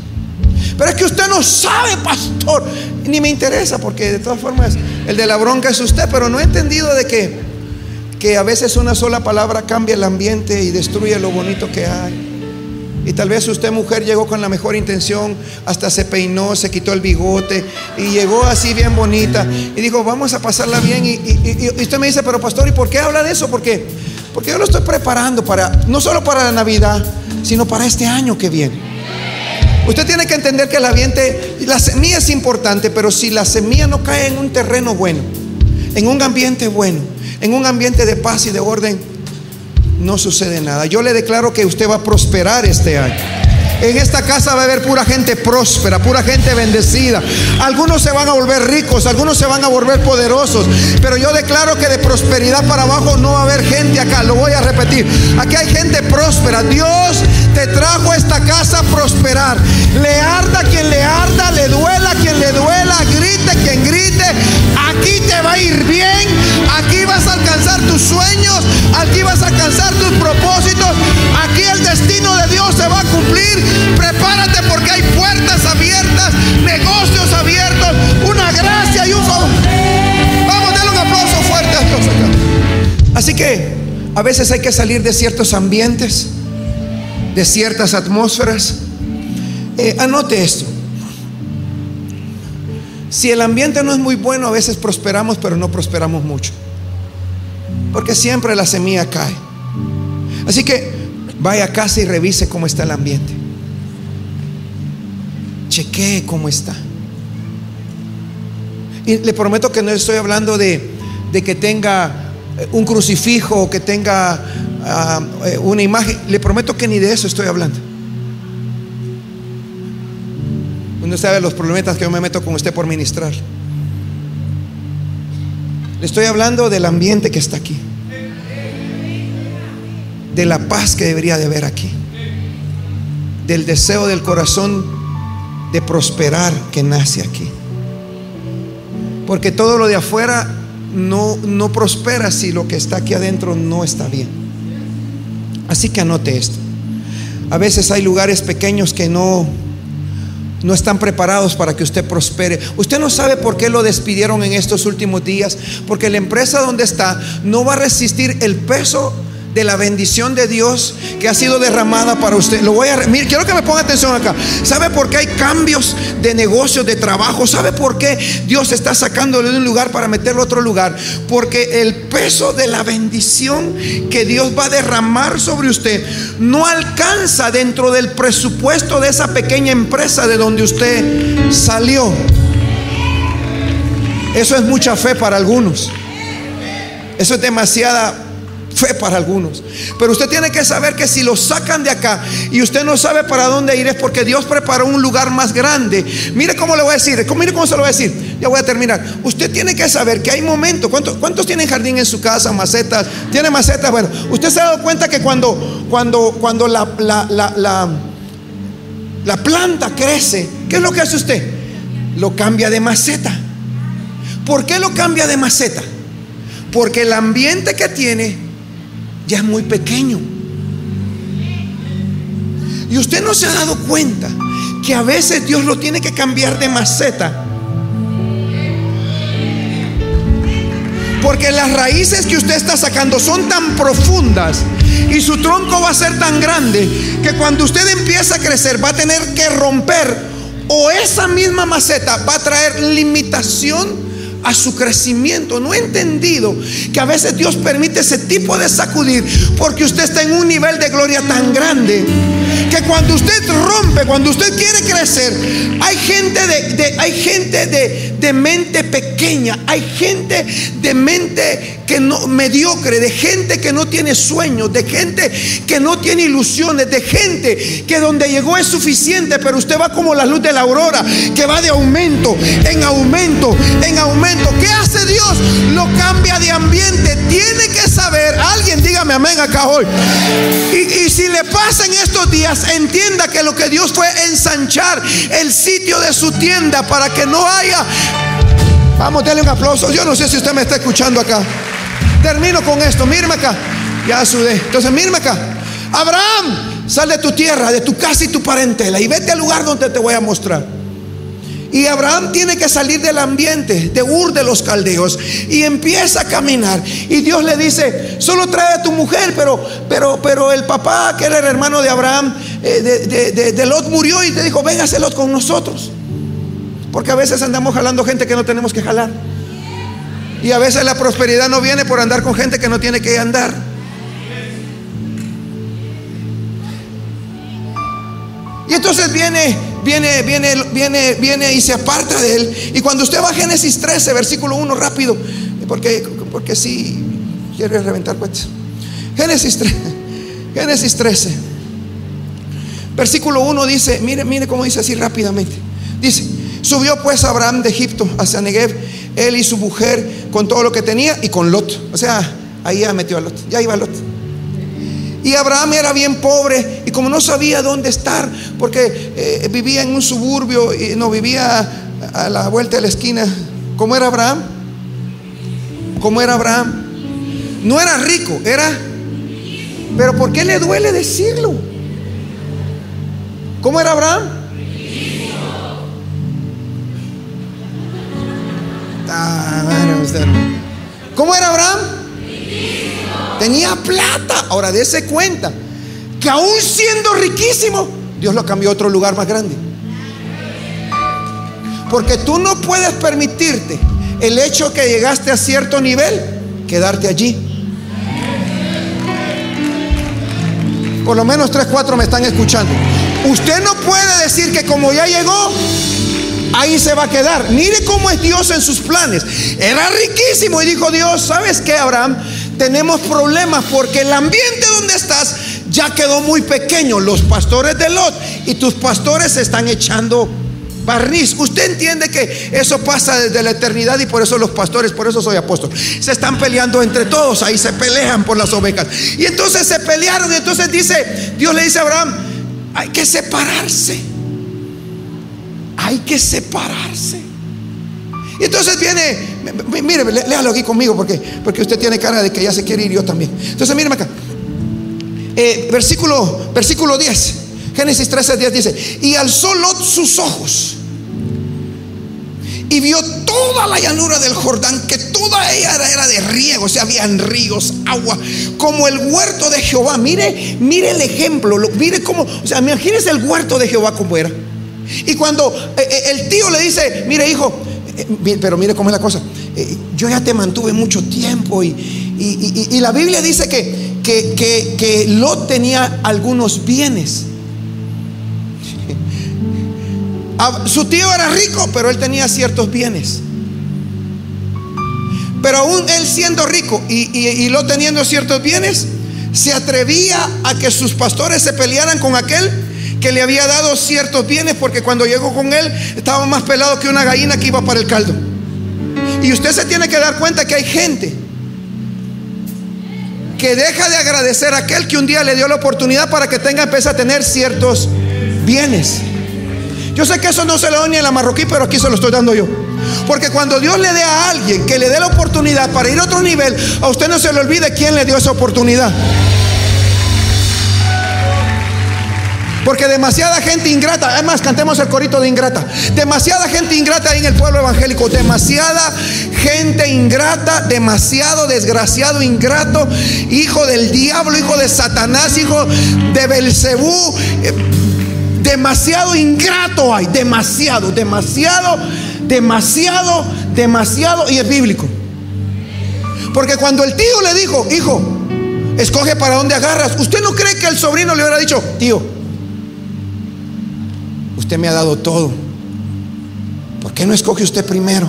Pero es que usted no sabe, pastor. Ni me interesa porque de todas formas el de la bronca es usted, pero no he entendido de que, que a veces una sola palabra cambia el ambiente y destruye lo bonito que hay. Y tal vez usted mujer llegó con la mejor intención, hasta se peinó, se quitó el bigote y llegó así bien bonita y dijo, vamos a pasarla bien. Y, usted me dice, pero pastor, ¿y por qué habla de eso? Porque, porque yo lo estoy preparando para, no solo para la Navidad, sino para este año que viene. Usted tiene que entender que el ambiente, la semilla es importante, pero si la semilla no cae en un terreno bueno, en un ambiente bueno, en un ambiente de paz y de orden, no sucede nada. Yo le declaro que usted va a prosperar este año. En esta casa va a haber pura gente próspera, pura gente bendecida. Algunos se van a volver ricos, algunos se van a volver poderosos. Pero yo declaro que de prosperidad para abajo no va a haber gente acá. Lo voy a repetir. Aquí hay gente próspera. Dios te trajo a esta casa prosperar. Le arda quien le arda, le duela quien le duela, grite quien grite. Aquí te va a ir bien. Aquí vas a alcanzar tus sueños. Aquí vas a alcanzar tus propósitos. Aquí el destino de Dios se va a cumplir Prepárate porque hay puertas abiertas, negocios abiertos, una gracia y un favor. Vamos, denle un aplauso fuerte a Dios Así que a veces hay que salir de ciertos ambientes, de ciertas atmósferas. Eh, anote esto. Si el ambiente no es muy bueno, a veces prosperamos, pero no prosperamos mucho. Porque siempre la semilla cae. Así que vaya a casa y revise cómo está el ambiente chequee cómo está. Y le prometo que no estoy hablando de, que tenga eh, un crucifijo o que tenga ah, eh, una imagen. Le prometo que ni de eso estoy hablando. Uno sabe los problemas que yo me meto con usted por ministrar. Le estoy hablando del ambiente que está aquí. De la paz que debería de haber aquí. Del deseo del corazón de prosperar que nace aquí. Porque todo lo de afuera no, no prospera si lo que está aquí adentro no está bien. Así que anote esto. A veces hay lugares pequeños que no, no están preparados para que usted prospere. Usted no sabe por qué lo despidieron en estos últimos días, porque la empresa donde está no va a resistir el peso de la bendición de Dios que ha sido derramada para usted. Lo voy a mire, quiero que me ponga atención acá. ¿Sabe por qué hay cambios de negocios, de trabajo? ¿Sabe por qué Dios está sacándole de un lugar para meterlo a otro lugar? Porque el peso de la bendición que Dios va a derramar sobre usted no alcanza dentro del presupuesto de esa pequeña empresa de donde usted salió. Eso es mucha fe para algunos. Eso es demasiada fe para algunos. Pero usted tiene que saber que si lo sacan de acá y usted no sabe para dónde ir es porque Dios preparó un lugar más grande. Mire cómo le voy a decir, mire cómo se lo voy a decir. Ya voy a terminar. Usted tiene que saber que hay momentos. ¿Cuántos, tienen jardín en su casa, macetas? ¿Tiene macetas? Bueno, usted se ha dado cuenta que cuando, cuando, cuando la, la, la, la planta crece, ¿qué es lo que hace usted? Lo cambia de maceta. ¿Por qué lo cambia de maceta? Porque el ambiente que tiene ya es muy pequeño. Y usted no se ha dado cuenta que a veces Dios lo tiene que cambiar de maceta. Porque las raíces que usted está sacando son tan profundas y su tronco va a ser tan grande que cuando usted empieza a crecer va a tener que romper o esa misma maceta va a traer limitación a su crecimiento. No he entendido que a veces Dios permite ese tipo de sacudir porque usted está en un nivel de gloria tan grande que cuando usted rompe, cuando usted quiere crecer, hay gente de, hay gente de, de mente pequeña, hay gente de mente que no mediocre, de gente que no tiene sueños, de gente que no tiene ilusiones, de gente que donde llegó es suficiente, pero usted va como la luz de la aurora, que va de aumento en aumento, en aumento. ¿Qué hace Dios? Lo cambia de ambiente. Tiene que saber, alguien dígame amén acá hoy. Y, si le pasa en estos días, entienda que lo que Dios fue ensanchar el sitio de su tienda para que no haya Vamos, denle un aplauso. Yo no sé si usted me está escuchando acá. Termino con esto. Mírame acá. Ya sudé. Entonces, mírame acá. Abraham, sal de tu tierra, de tu casa y tu parentela y vete al lugar donde te voy a mostrar. Y Abraham tiene que salir del ambiente de Ur de los caldeos y empieza a caminar. Y Dios le dice: Solo trae a tu mujer, pero, pero, pero el papá, que era el hermano de Abraham, eh, de, de, de, Lot, murió y te dijo: Véngase Lot con nosotros. Porque a veces andamos jalando gente que no tenemos que jalar. Y a veces la prosperidad no viene por andar con gente que no tiene que andar. Entonces viene, viene, viene, viene, viene y se aparta de él. Y cuando usted va a Génesis 13, versículo 1, rápido, porque, porque si quiere reventar pues. Génesis 13, Génesis 13, versículo 1 dice, mire, mire cómo dice así rápidamente. Dice, subió pues Abraham de Egipto hacia Negev él y su mujer con todo lo que tenía y con Lot. O sea, ahí ya metió a Lot, ya iba Lot. Y Abraham era bien pobre y como no sabía dónde estar, porque eh, vivía en un suburbio y no vivía a la vuelta de la esquina. ¿Cómo era Abraham? ¿Cómo era Abraham? No era rico, era... Pero ¿por qué le duele decirlo? ¿Cómo era Abraham? ¿Cómo era Abraham? Tenía plata. Ahora dése cuenta que aún siendo riquísimo, Dios lo cambió a otro lugar más grande. Porque tú no puedes permitirte el hecho que llegaste a cierto nivel, quedarte allí. Por lo menos tres, cuatro me están escuchando. Usted no puede decir que como ya llegó, ahí se va a quedar. Mire cómo es Dios en sus planes. Era riquísimo y dijo Dios, ¿sabes qué, Abraham? Tenemos problemas porque el ambiente donde estás ya quedó muy pequeño. Los pastores de Lot y tus pastores se están echando barniz. Usted entiende que eso pasa desde la eternidad y por eso los pastores, por eso soy apóstol, se están peleando entre todos, ahí se pelean por las ovejas. Y entonces se pelearon y entonces dice, Dios le dice a Abraham, hay que separarse hay que separarse. Y entonces viene, mire, léalo aquí conmigo porque, porque usted tiene cara de que ya se quiere ir yo también. Entonces, míreme acá. Eh, versículo, versículo 10, Génesis 13, 10 dice, y alzó Lot sus ojos y vio toda la llanura del Jordán, que toda ella era de riego, o sea, habían ríos, agua, como el huerto de Jehová. Mire, mire el ejemplo, mire cómo, o sea, imagínese el huerto de Jehová como era. Y cuando eh, eh, el tío le dice, mire hijo, eh, pero mire cómo es la cosa, yo ya te mantuve mucho tiempo y, la Biblia dice que, que, que, que Lot tenía algunos bienes. Su tío era rico, pero él tenía ciertos bienes. Pero aún él siendo rico y, y, lo teniendo ciertos bienes, se atrevía a que sus pastores se pelearan con aquel que le había dado ciertos bienes, porque cuando llegó con él estaba más pelado que una gallina que iba para el caldo. Y usted se tiene que dar cuenta que hay gente que deja de agradecer a aquel que un día le dio la oportunidad para que tenga empiece a tener ciertos bienes. Yo sé que eso no se lo da ni a la marroquí, pero aquí se lo estoy dando yo. Porque cuando Dios le dé a alguien que le dé la oportunidad para ir a otro nivel, a usted no se le olvide quién le dio esa oportunidad. Porque demasiada gente ingrata, además cantemos el corito de ingrata. Demasiada gente ingrata ahí en el pueblo evangélico. Demasiada gente ingrata, demasiado desgraciado, ingrato, hijo del diablo, hijo de Satanás, hijo de Belcebú. Eh, Demasiado ingrato hay, demasiado, demasiado, demasiado, demasiado, y es bíblico. Porque cuando el tío le dijo, hijo, escoge para dónde agarras, ¿usted no cree que el sobrino le hubiera dicho, tío, usted me ha dado todo, ¿por qué no escoge usted primero?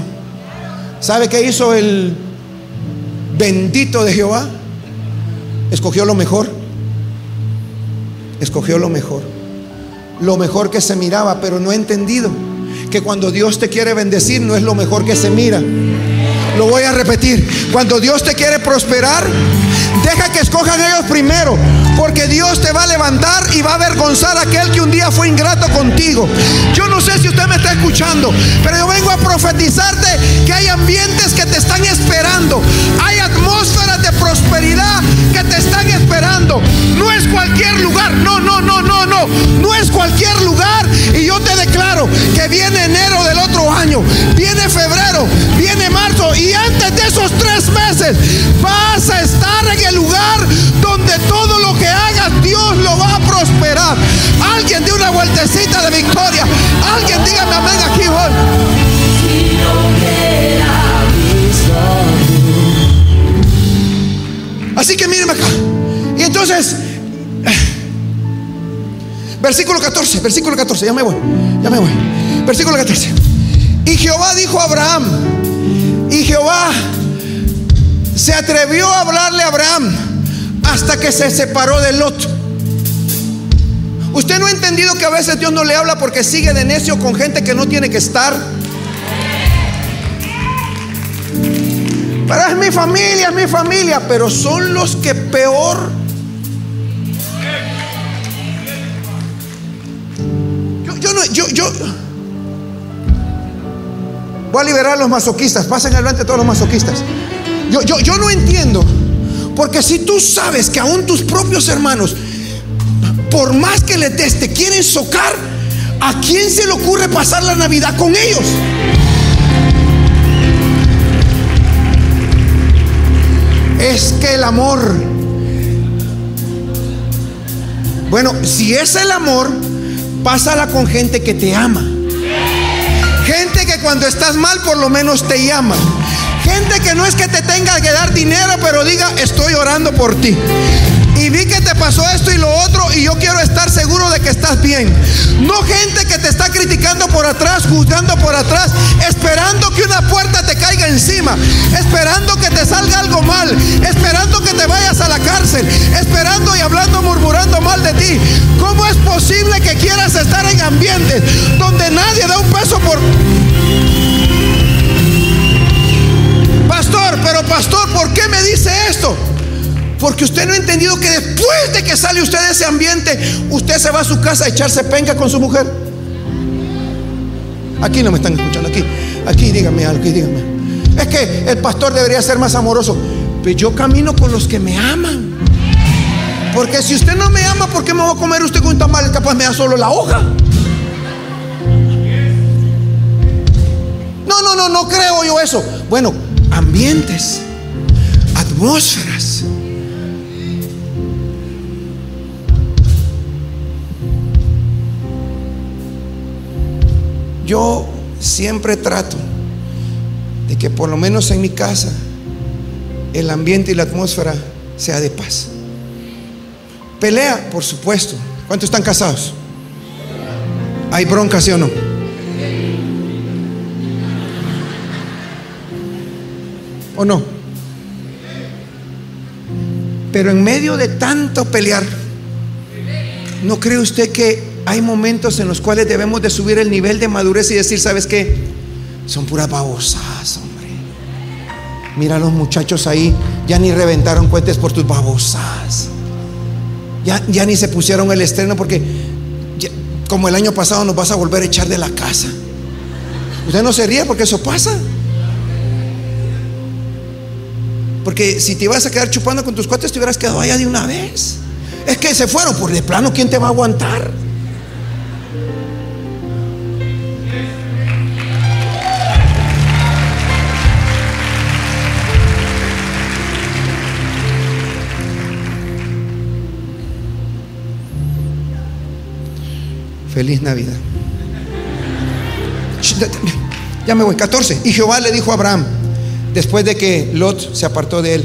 ¿Sabe qué hizo el bendito de Jehová? Escogió lo mejor, escogió lo mejor lo mejor que se miraba, pero no he entendido que cuando Dios te quiere bendecir no es lo mejor que se mira. Lo voy a repetir. Cuando Dios te quiere prosperar, deja que escojan ellos primero. Porque Dios te va a levantar y va a avergonzar a aquel que un día fue ingrato contigo. Yo no sé si usted me está escuchando, pero yo vengo a profetizarte que hay ambientes que te están esperando. Hay atmósferas de prosperidad que te están esperando. No es cualquier lugar. No, no, no, no, no. No es cualquier lugar. Y yo te declaro que viene enero del otro año. Viene febrero. Viene marzo. Y antes de esos tres meses vas a estar en el lugar donde todo lo que hagas Dios lo va a prosperar. Alguien de una vueltecita de victoria. Alguien dígame amén aquí hoy. Así que mírenme acá. Y entonces, versículo 14, versículo 14, ya me voy, ya me voy. Versículo 14. Y Jehová dijo a Abraham, y Jehová se atrevió a hablarle a Abraham hasta que se separó de Lot. Usted no ha entendido que a veces Dios no le habla porque sigue de necio con gente que no tiene que estar. Pero es mi familia, es mi familia, pero son los que peor. Yo, yo no, yo, yo. Voy a liberar a los masoquistas. Pasen adelante todos los masoquistas. Yo, yo, yo no entiendo. Porque si tú sabes que aún tus propios hermanos, por más que les des, te quieren socar, ¿a quién se le ocurre pasar la Navidad con ellos? Es que el amor, bueno, si es el amor, pásala con gente que te ama. Gente que cuando estás mal por lo menos te llama. Gente que no es que te tenga que dar dinero, pero diga, estoy orando por ti. Y vi que te pasó esto y lo otro y yo quiero estar seguro de que estás bien. No gente que te está criticando por atrás, juzgando por atrás, esperando que una puerta te caiga encima, esperando que te salga algo mal, esperando que te vayas a la cárcel, esperando y hablando, murmurando mal de ti. ¿Cómo es posible que quieras estar en ambientes donde nadie da un peso por... Pero pastor, ¿por qué me dice esto? Porque usted no ha entendido que después de que sale usted de ese ambiente, usted se va a su casa a echarse penca con su mujer. Aquí no me están escuchando, aquí, aquí dígame algo, aquí dígame. Es que el pastor debería ser más amoroso. Pero yo camino con los que me aman. Porque si usted no me ama, ¿por qué me va a comer usted con un tamal? Capaz me da solo la hoja. No, no, no, no creo yo eso. Bueno, ambientes, atmósferas. Yo siempre trato de que por lo menos en mi casa el ambiente y la atmósfera sea de paz. Pelea, por supuesto. ¿Cuántos están casados? ¿Hay bronca, sí o no? ¿O no? Pero en medio de tanto pelear, ¿no cree usted que hay momentos en los cuales debemos de subir el nivel de madurez y decir, ¿sabes qué? Son puras babosas, hombre. Mira a los muchachos ahí, ya ni reventaron cohetes por tus babosas. Ya, ya ni se pusieron el estreno porque como el año pasado nos vas a volver a echar de la casa. Usted no se ríe porque eso pasa. Porque si te ibas a quedar chupando con tus cuates, te hubieras quedado allá de una vez. Es que se fueron por de plano, ¿quién te va a aguantar? Feliz Navidad. Ya me voy. 14. Y Jehová le dijo a Abraham, después de que Lot se apartó de él,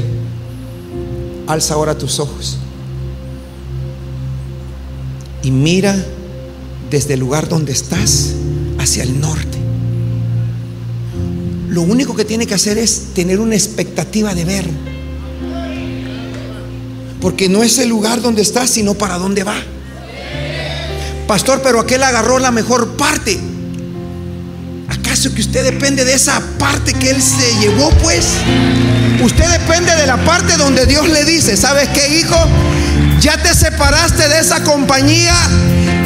alza ahora tus ojos y mira desde el lugar donde estás hacia el norte. Lo único que tiene que hacer es tener una expectativa de ver. Porque no es el lugar donde estás, sino para dónde va. Pastor, pero aquel agarró la mejor parte. ¿Acaso que usted depende de esa parte que él se llevó, pues? Usted depende de la parte donde Dios le dice, ¿sabes qué, hijo? Ya te separaste de esa compañía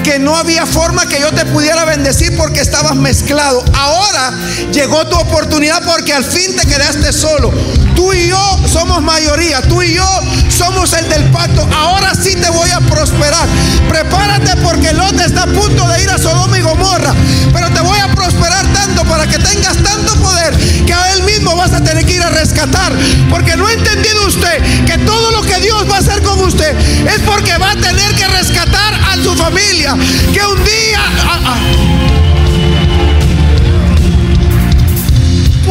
que no había forma que yo te pudiera bendecir porque estabas mezclado. Ahora llegó tu oportunidad porque al fin te quedaste solo. Tú y yo somos mayoría, tú y yo somos el del pacto. Ahora sí te voy a prosperar. Prepárate porque Lot está a punto de ir a Sodoma y Gomorra. Pero te voy a prosperar tanto para que tengas tanto poder que a él mismo vas a tener que ir a rescatar. Porque no ha entendido usted que todo lo que Dios va a hacer con usted es porque va a tener que rescatar a su familia que un día... Ah, ah.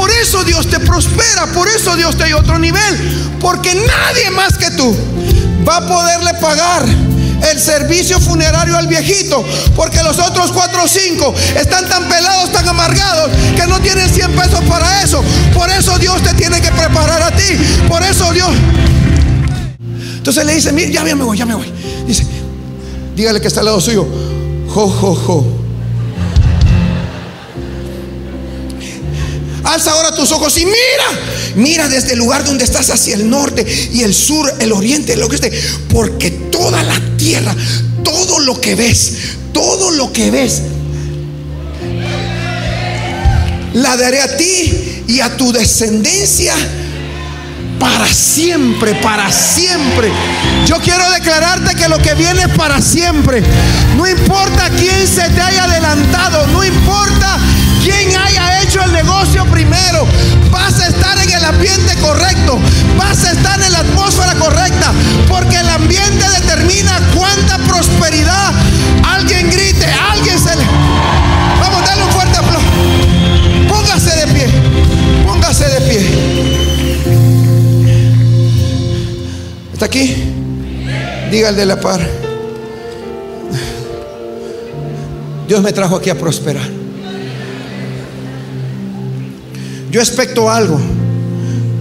Por eso Dios te prospera, por eso Dios te da otro nivel, porque nadie más que tú va a poderle pagar el servicio funerario al viejito, porque los otros cuatro o cinco están tan pelados, tan amargados, que no tienen 100 pesos para eso. Por eso Dios te tiene que preparar a ti, por eso Dios... Entonces le dice, mira, ya me voy, ya me voy. Dice, dígale que está al lado suyo, Jo, jo, jo. Ahora tus ojos y mira, mira desde el lugar donde estás hacia el norte y el sur, el oriente, el oeste, porque toda la tierra, todo lo que ves, todo lo que ves, la daré a ti y a tu descendencia para siempre, para siempre. Yo quiero declararte que lo que viene es para siempre. No importa quién se te haya adelantado, no importa Diga el de la par. Dios me trajo aquí a prosperar. Yo expecto algo.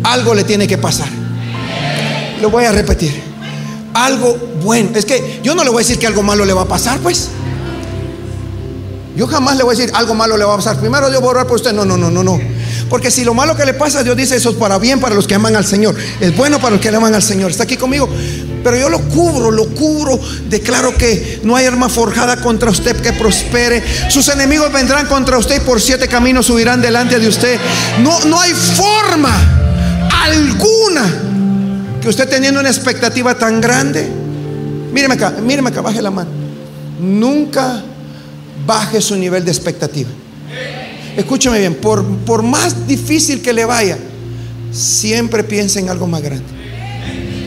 Algo le tiene que pasar. Lo voy a repetir. Algo bueno. Es que yo no le voy a decir que algo malo le va a pasar, pues. Yo jamás le voy a decir algo malo le va a pasar. Primero Dios va a orar por usted. No, no, no, no, no. Porque si lo malo que le pasa, Dios dice eso es para bien para los que aman al Señor. Es bueno para los que aman al Señor. Está aquí conmigo. Pero yo lo cubro, lo cubro. Declaro que no hay arma forjada contra usted que prospere. Sus enemigos vendrán contra usted y por siete caminos subirán delante de usted. No, no hay forma alguna que usted teniendo una expectativa tan grande. Míreme acá, míreme acá, baje la mano. Nunca baje su nivel de expectativa. Escúcheme bien, por, por más difícil que le vaya, siempre piensa en algo más grande.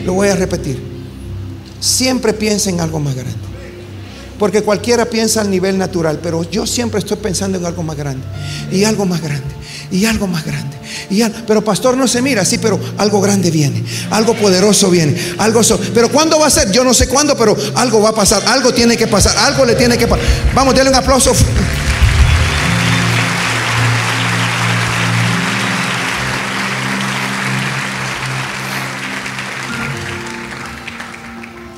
Lo voy a repetir. Siempre piensa en algo más grande. Porque cualquiera piensa al nivel natural, pero yo siempre estoy pensando en algo más grande. Y algo más grande. Y algo más grande. Y pero pastor no se mira así, pero algo grande viene. Algo poderoso viene. Algo pero ¿cuándo va a ser? Yo no sé cuándo, pero algo va a pasar. Algo tiene que pasar. Algo le tiene que pasar. Vamos, denle un aplauso.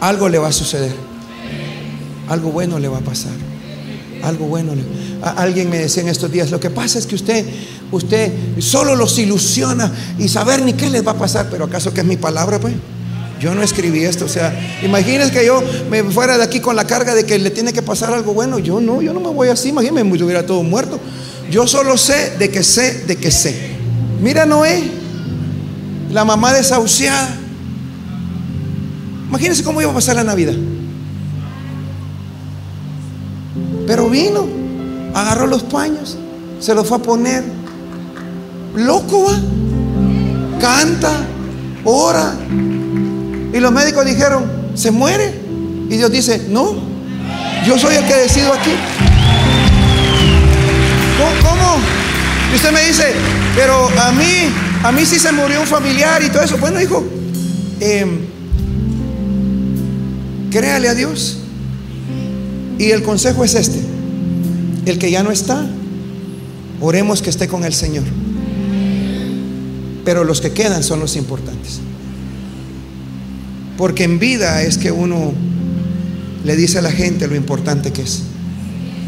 Algo le va a suceder. Algo bueno le va a pasar. Algo bueno le Alguien me decía en estos días, lo que pasa es que usted usted solo los ilusiona y saber ni qué les va a pasar, pero acaso que es mi palabra, pues. Yo no escribí esto, o sea, imagínense que yo me fuera de aquí con la carga de que le tiene que pasar algo bueno. Yo no, yo no me voy así, imagínense, me estuviera todo muerto. Yo solo sé de que sé, de que sé. Mira Noé, la mamá desahuciada. Imagínense cómo iba a pasar la Navidad. Pero vino, agarró los paños, se los fue a poner. Loco va, canta, ora. Y los médicos dijeron, se muere. Y Dios dice, no, yo soy el que decido aquí. ¿Cómo? Y usted me dice, pero a mí, a mí sí se murió un familiar y todo eso. Bueno, hijo, eh, Créale a Dios. Y el consejo es este. El que ya no está, oremos que esté con el Señor. Pero los que quedan son los importantes. Porque en vida es que uno le dice a la gente lo importante que es.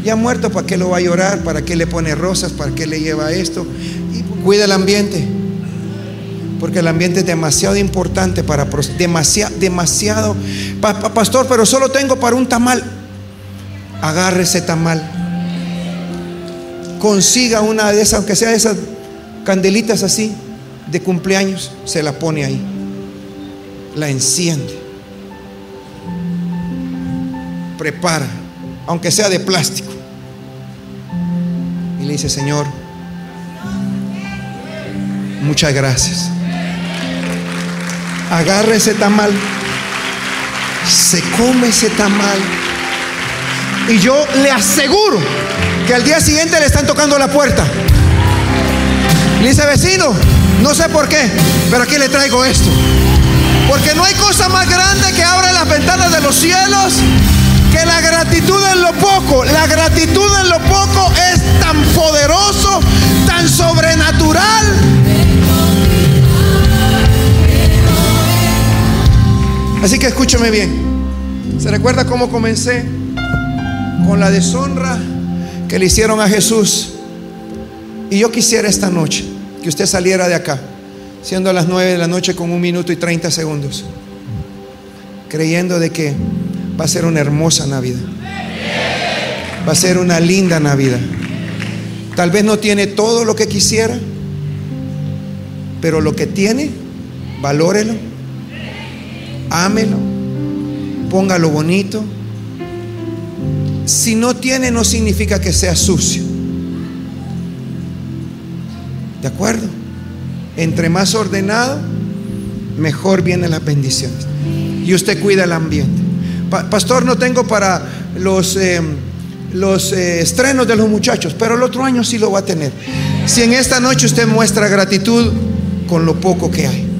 Ya muerto, ¿para qué lo va a llorar? ¿Para qué le pone rosas? ¿Para qué le lleva esto? Y cuida el ambiente porque el ambiente es demasiado importante para demasiado, demasiado. pastor, pero solo tengo para un tamal. Agarre ese tamal. Consiga una de esas, aunque sea de esas candelitas así de cumpleaños, se la pone ahí. La enciende. Prepara, aunque sea de plástico. Y le dice, Señor, muchas gracias agarra ese tamal, se come ese tamal. Y yo le aseguro que al día siguiente le están tocando la puerta. Le dice, vecino, no sé por qué, pero aquí le traigo esto. Porque no hay cosa más grande que abra las ventanas de los cielos que la gratitud en lo poco. La gratitud en lo poco es tan poderoso, tan sobrenatural Así que escúcheme bien. ¿Se recuerda cómo comencé? Con la deshonra que le hicieron a Jesús. Y yo quisiera esta noche que usted saliera de acá, siendo las 9 de la noche con un minuto y 30 segundos, creyendo de que va a ser una hermosa Navidad. Va a ser una linda Navidad. Tal vez no tiene todo lo que quisiera, pero lo que tiene, valórelo ámelo, póngalo bonito. Si no tiene, no significa que sea sucio. ¿De acuerdo? Entre más ordenado, mejor vienen las bendiciones. Y usted cuida el ambiente. Pastor, no tengo para los, eh, los eh, estrenos de los muchachos, pero el otro año sí lo va a tener. Si en esta noche usted muestra gratitud con lo poco que hay.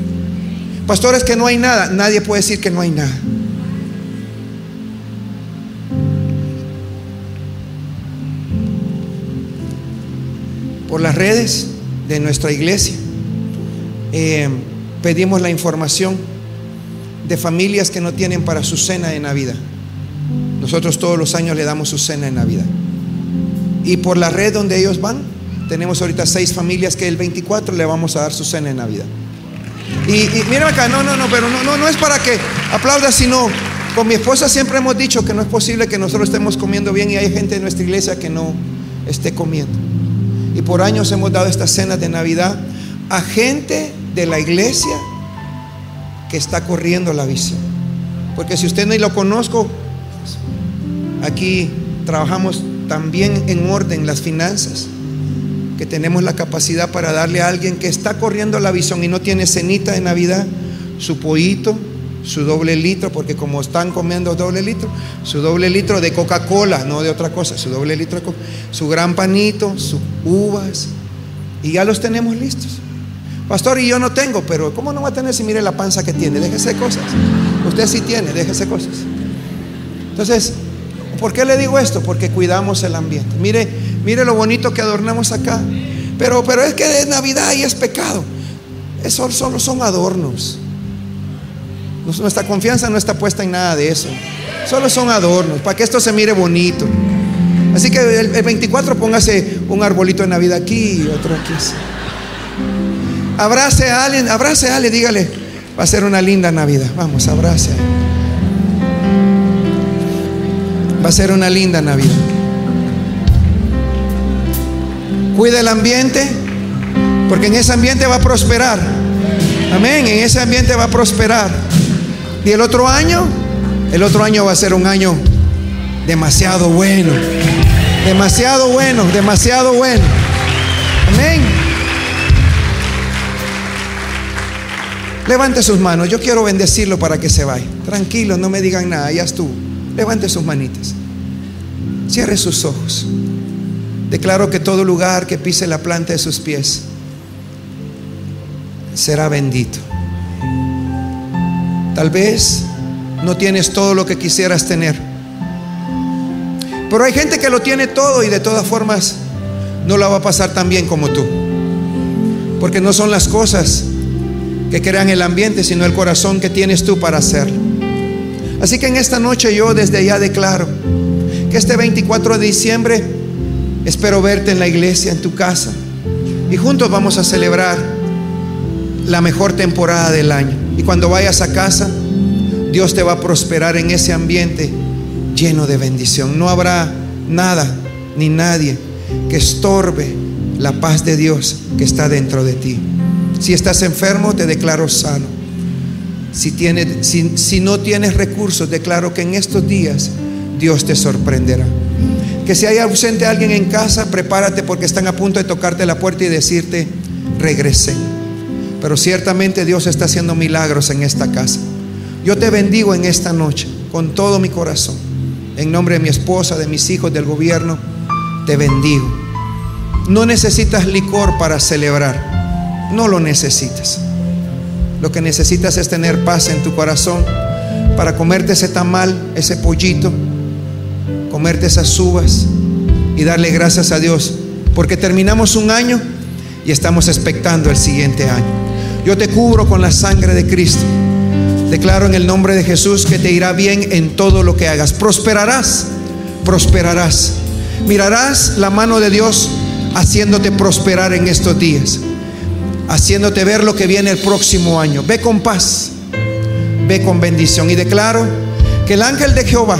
Pastores, que no hay nada. Nadie puede decir que no hay nada. Por las redes de nuestra iglesia eh, pedimos la información de familias que no tienen para su cena de Navidad. Nosotros todos los años le damos su cena de Navidad. Y por la red donde ellos van, tenemos ahorita seis familias que el 24 le vamos a dar su cena de Navidad. Y, y acá, no, no, no, pero no, no, no es para que aplauda, sino con mi esposa siempre hemos dicho que no es posible que nosotros estemos comiendo bien y hay gente en nuestra iglesia que no esté comiendo. Y por años hemos dado estas cenas de Navidad a gente de la iglesia que está corriendo la visión. Porque si usted no lo conozco, aquí trabajamos también en orden las finanzas. Que tenemos la capacidad para darle a alguien que está corriendo la visión y no tiene cenita de Navidad, su pollito, su doble litro, porque como están comiendo doble litro, su doble litro de Coca-Cola, no de otra cosa, su doble litro de Coca su gran panito, sus uvas, y ya los tenemos listos. Pastor, y yo no tengo, pero ¿cómo no va a tener si mire la panza que tiene? Déjese cosas. Usted sí tiene, déjese cosas. Entonces, ¿por qué le digo esto? Porque cuidamos el ambiente. Mire, mire lo bonito que adornamos acá. Pero, pero es que es Navidad y es pecado. Eso solo son adornos. Nuestra confianza no está puesta en nada de eso. Solo son adornos, para que esto se mire bonito. Así que el, 24 póngase un arbolito de Navidad aquí y otro aquí. Abrace a alguien, abrace a alguien, dígale, va a ser una linda Navidad. Vamos, abrace. Va a ser una linda Navidad. Cuida el ambiente, porque en ese ambiente va a prosperar. Amén, en ese ambiente va a prosperar. Y el otro año, el otro año va a ser un año demasiado bueno. Demasiado bueno, demasiado bueno. Amén. Levante sus manos. Yo quiero bendecirlo para que se vaya. Tranquilo, no me digan nada. Ya estuvo. Levante sus manitas. Cierre sus ojos. Declaro que todo lugar que pise la planta de sus pies será bendito. Tal vez no tienes todo lo que quisieras tener. Pero hay gente que lo tiene todo y de todas formas no la va a pasar tan bien como tú. Porque no son las cosas que crean el ambiente, sino el corazón que tienes tú para hacerlo. Así que en esta noche yo desde ya declaro que este 24 de diciembre espero verte en la iglesia, en tu casa. Y juntos vamos a celebrar la mejor temporada del año. Y cuando vayas a casa, Dios te va a prosperar en ese ambiente lleno de bendición. No habrá nada ni nadie que estorbe la paz de Dios que está dentro de ti. Si estás enfermo, te declaro sano. Si, si, no tienes recursos, declaro que en estos días Dios te sorprenderá. Que si hay ausente alguien en casa, prepárate porque están a punto de tocarte la puerta y decirte, regrese. Pero ciertamente Dios está haciendo milagros en esta casa. Yo te bendigo en esta noche con todo mi corazón. En nombre de mi esposa, de mis hijos, del gobierno, te bendigo. No necesitas licor para celebrar. No lo necesitas. Lo que necesitas es tener paz en tu corazón para comerte ese tamal, ese pollito, comerte esas uvas y darle gracias a Dios. Porque terminamos un año y estamos expectando el siguiente año. Yo te cubro con la sangre de Cristo. Declaro en el nombre de Jesús que te irá bien en todo lo que hagas. Prosperarás, prosperarás. Mirarás la mano de Dios haciéndote prosperar en estos días haciéndote ver lo que viene el próximo año. Ve con paz, ve con bendición. Y declaro que el ángel de Jehová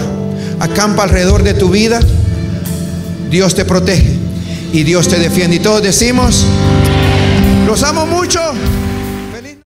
acampa alrededor de tu vida. Dios te protege y Dios te defiende. Y todos decimos, los amo mucho.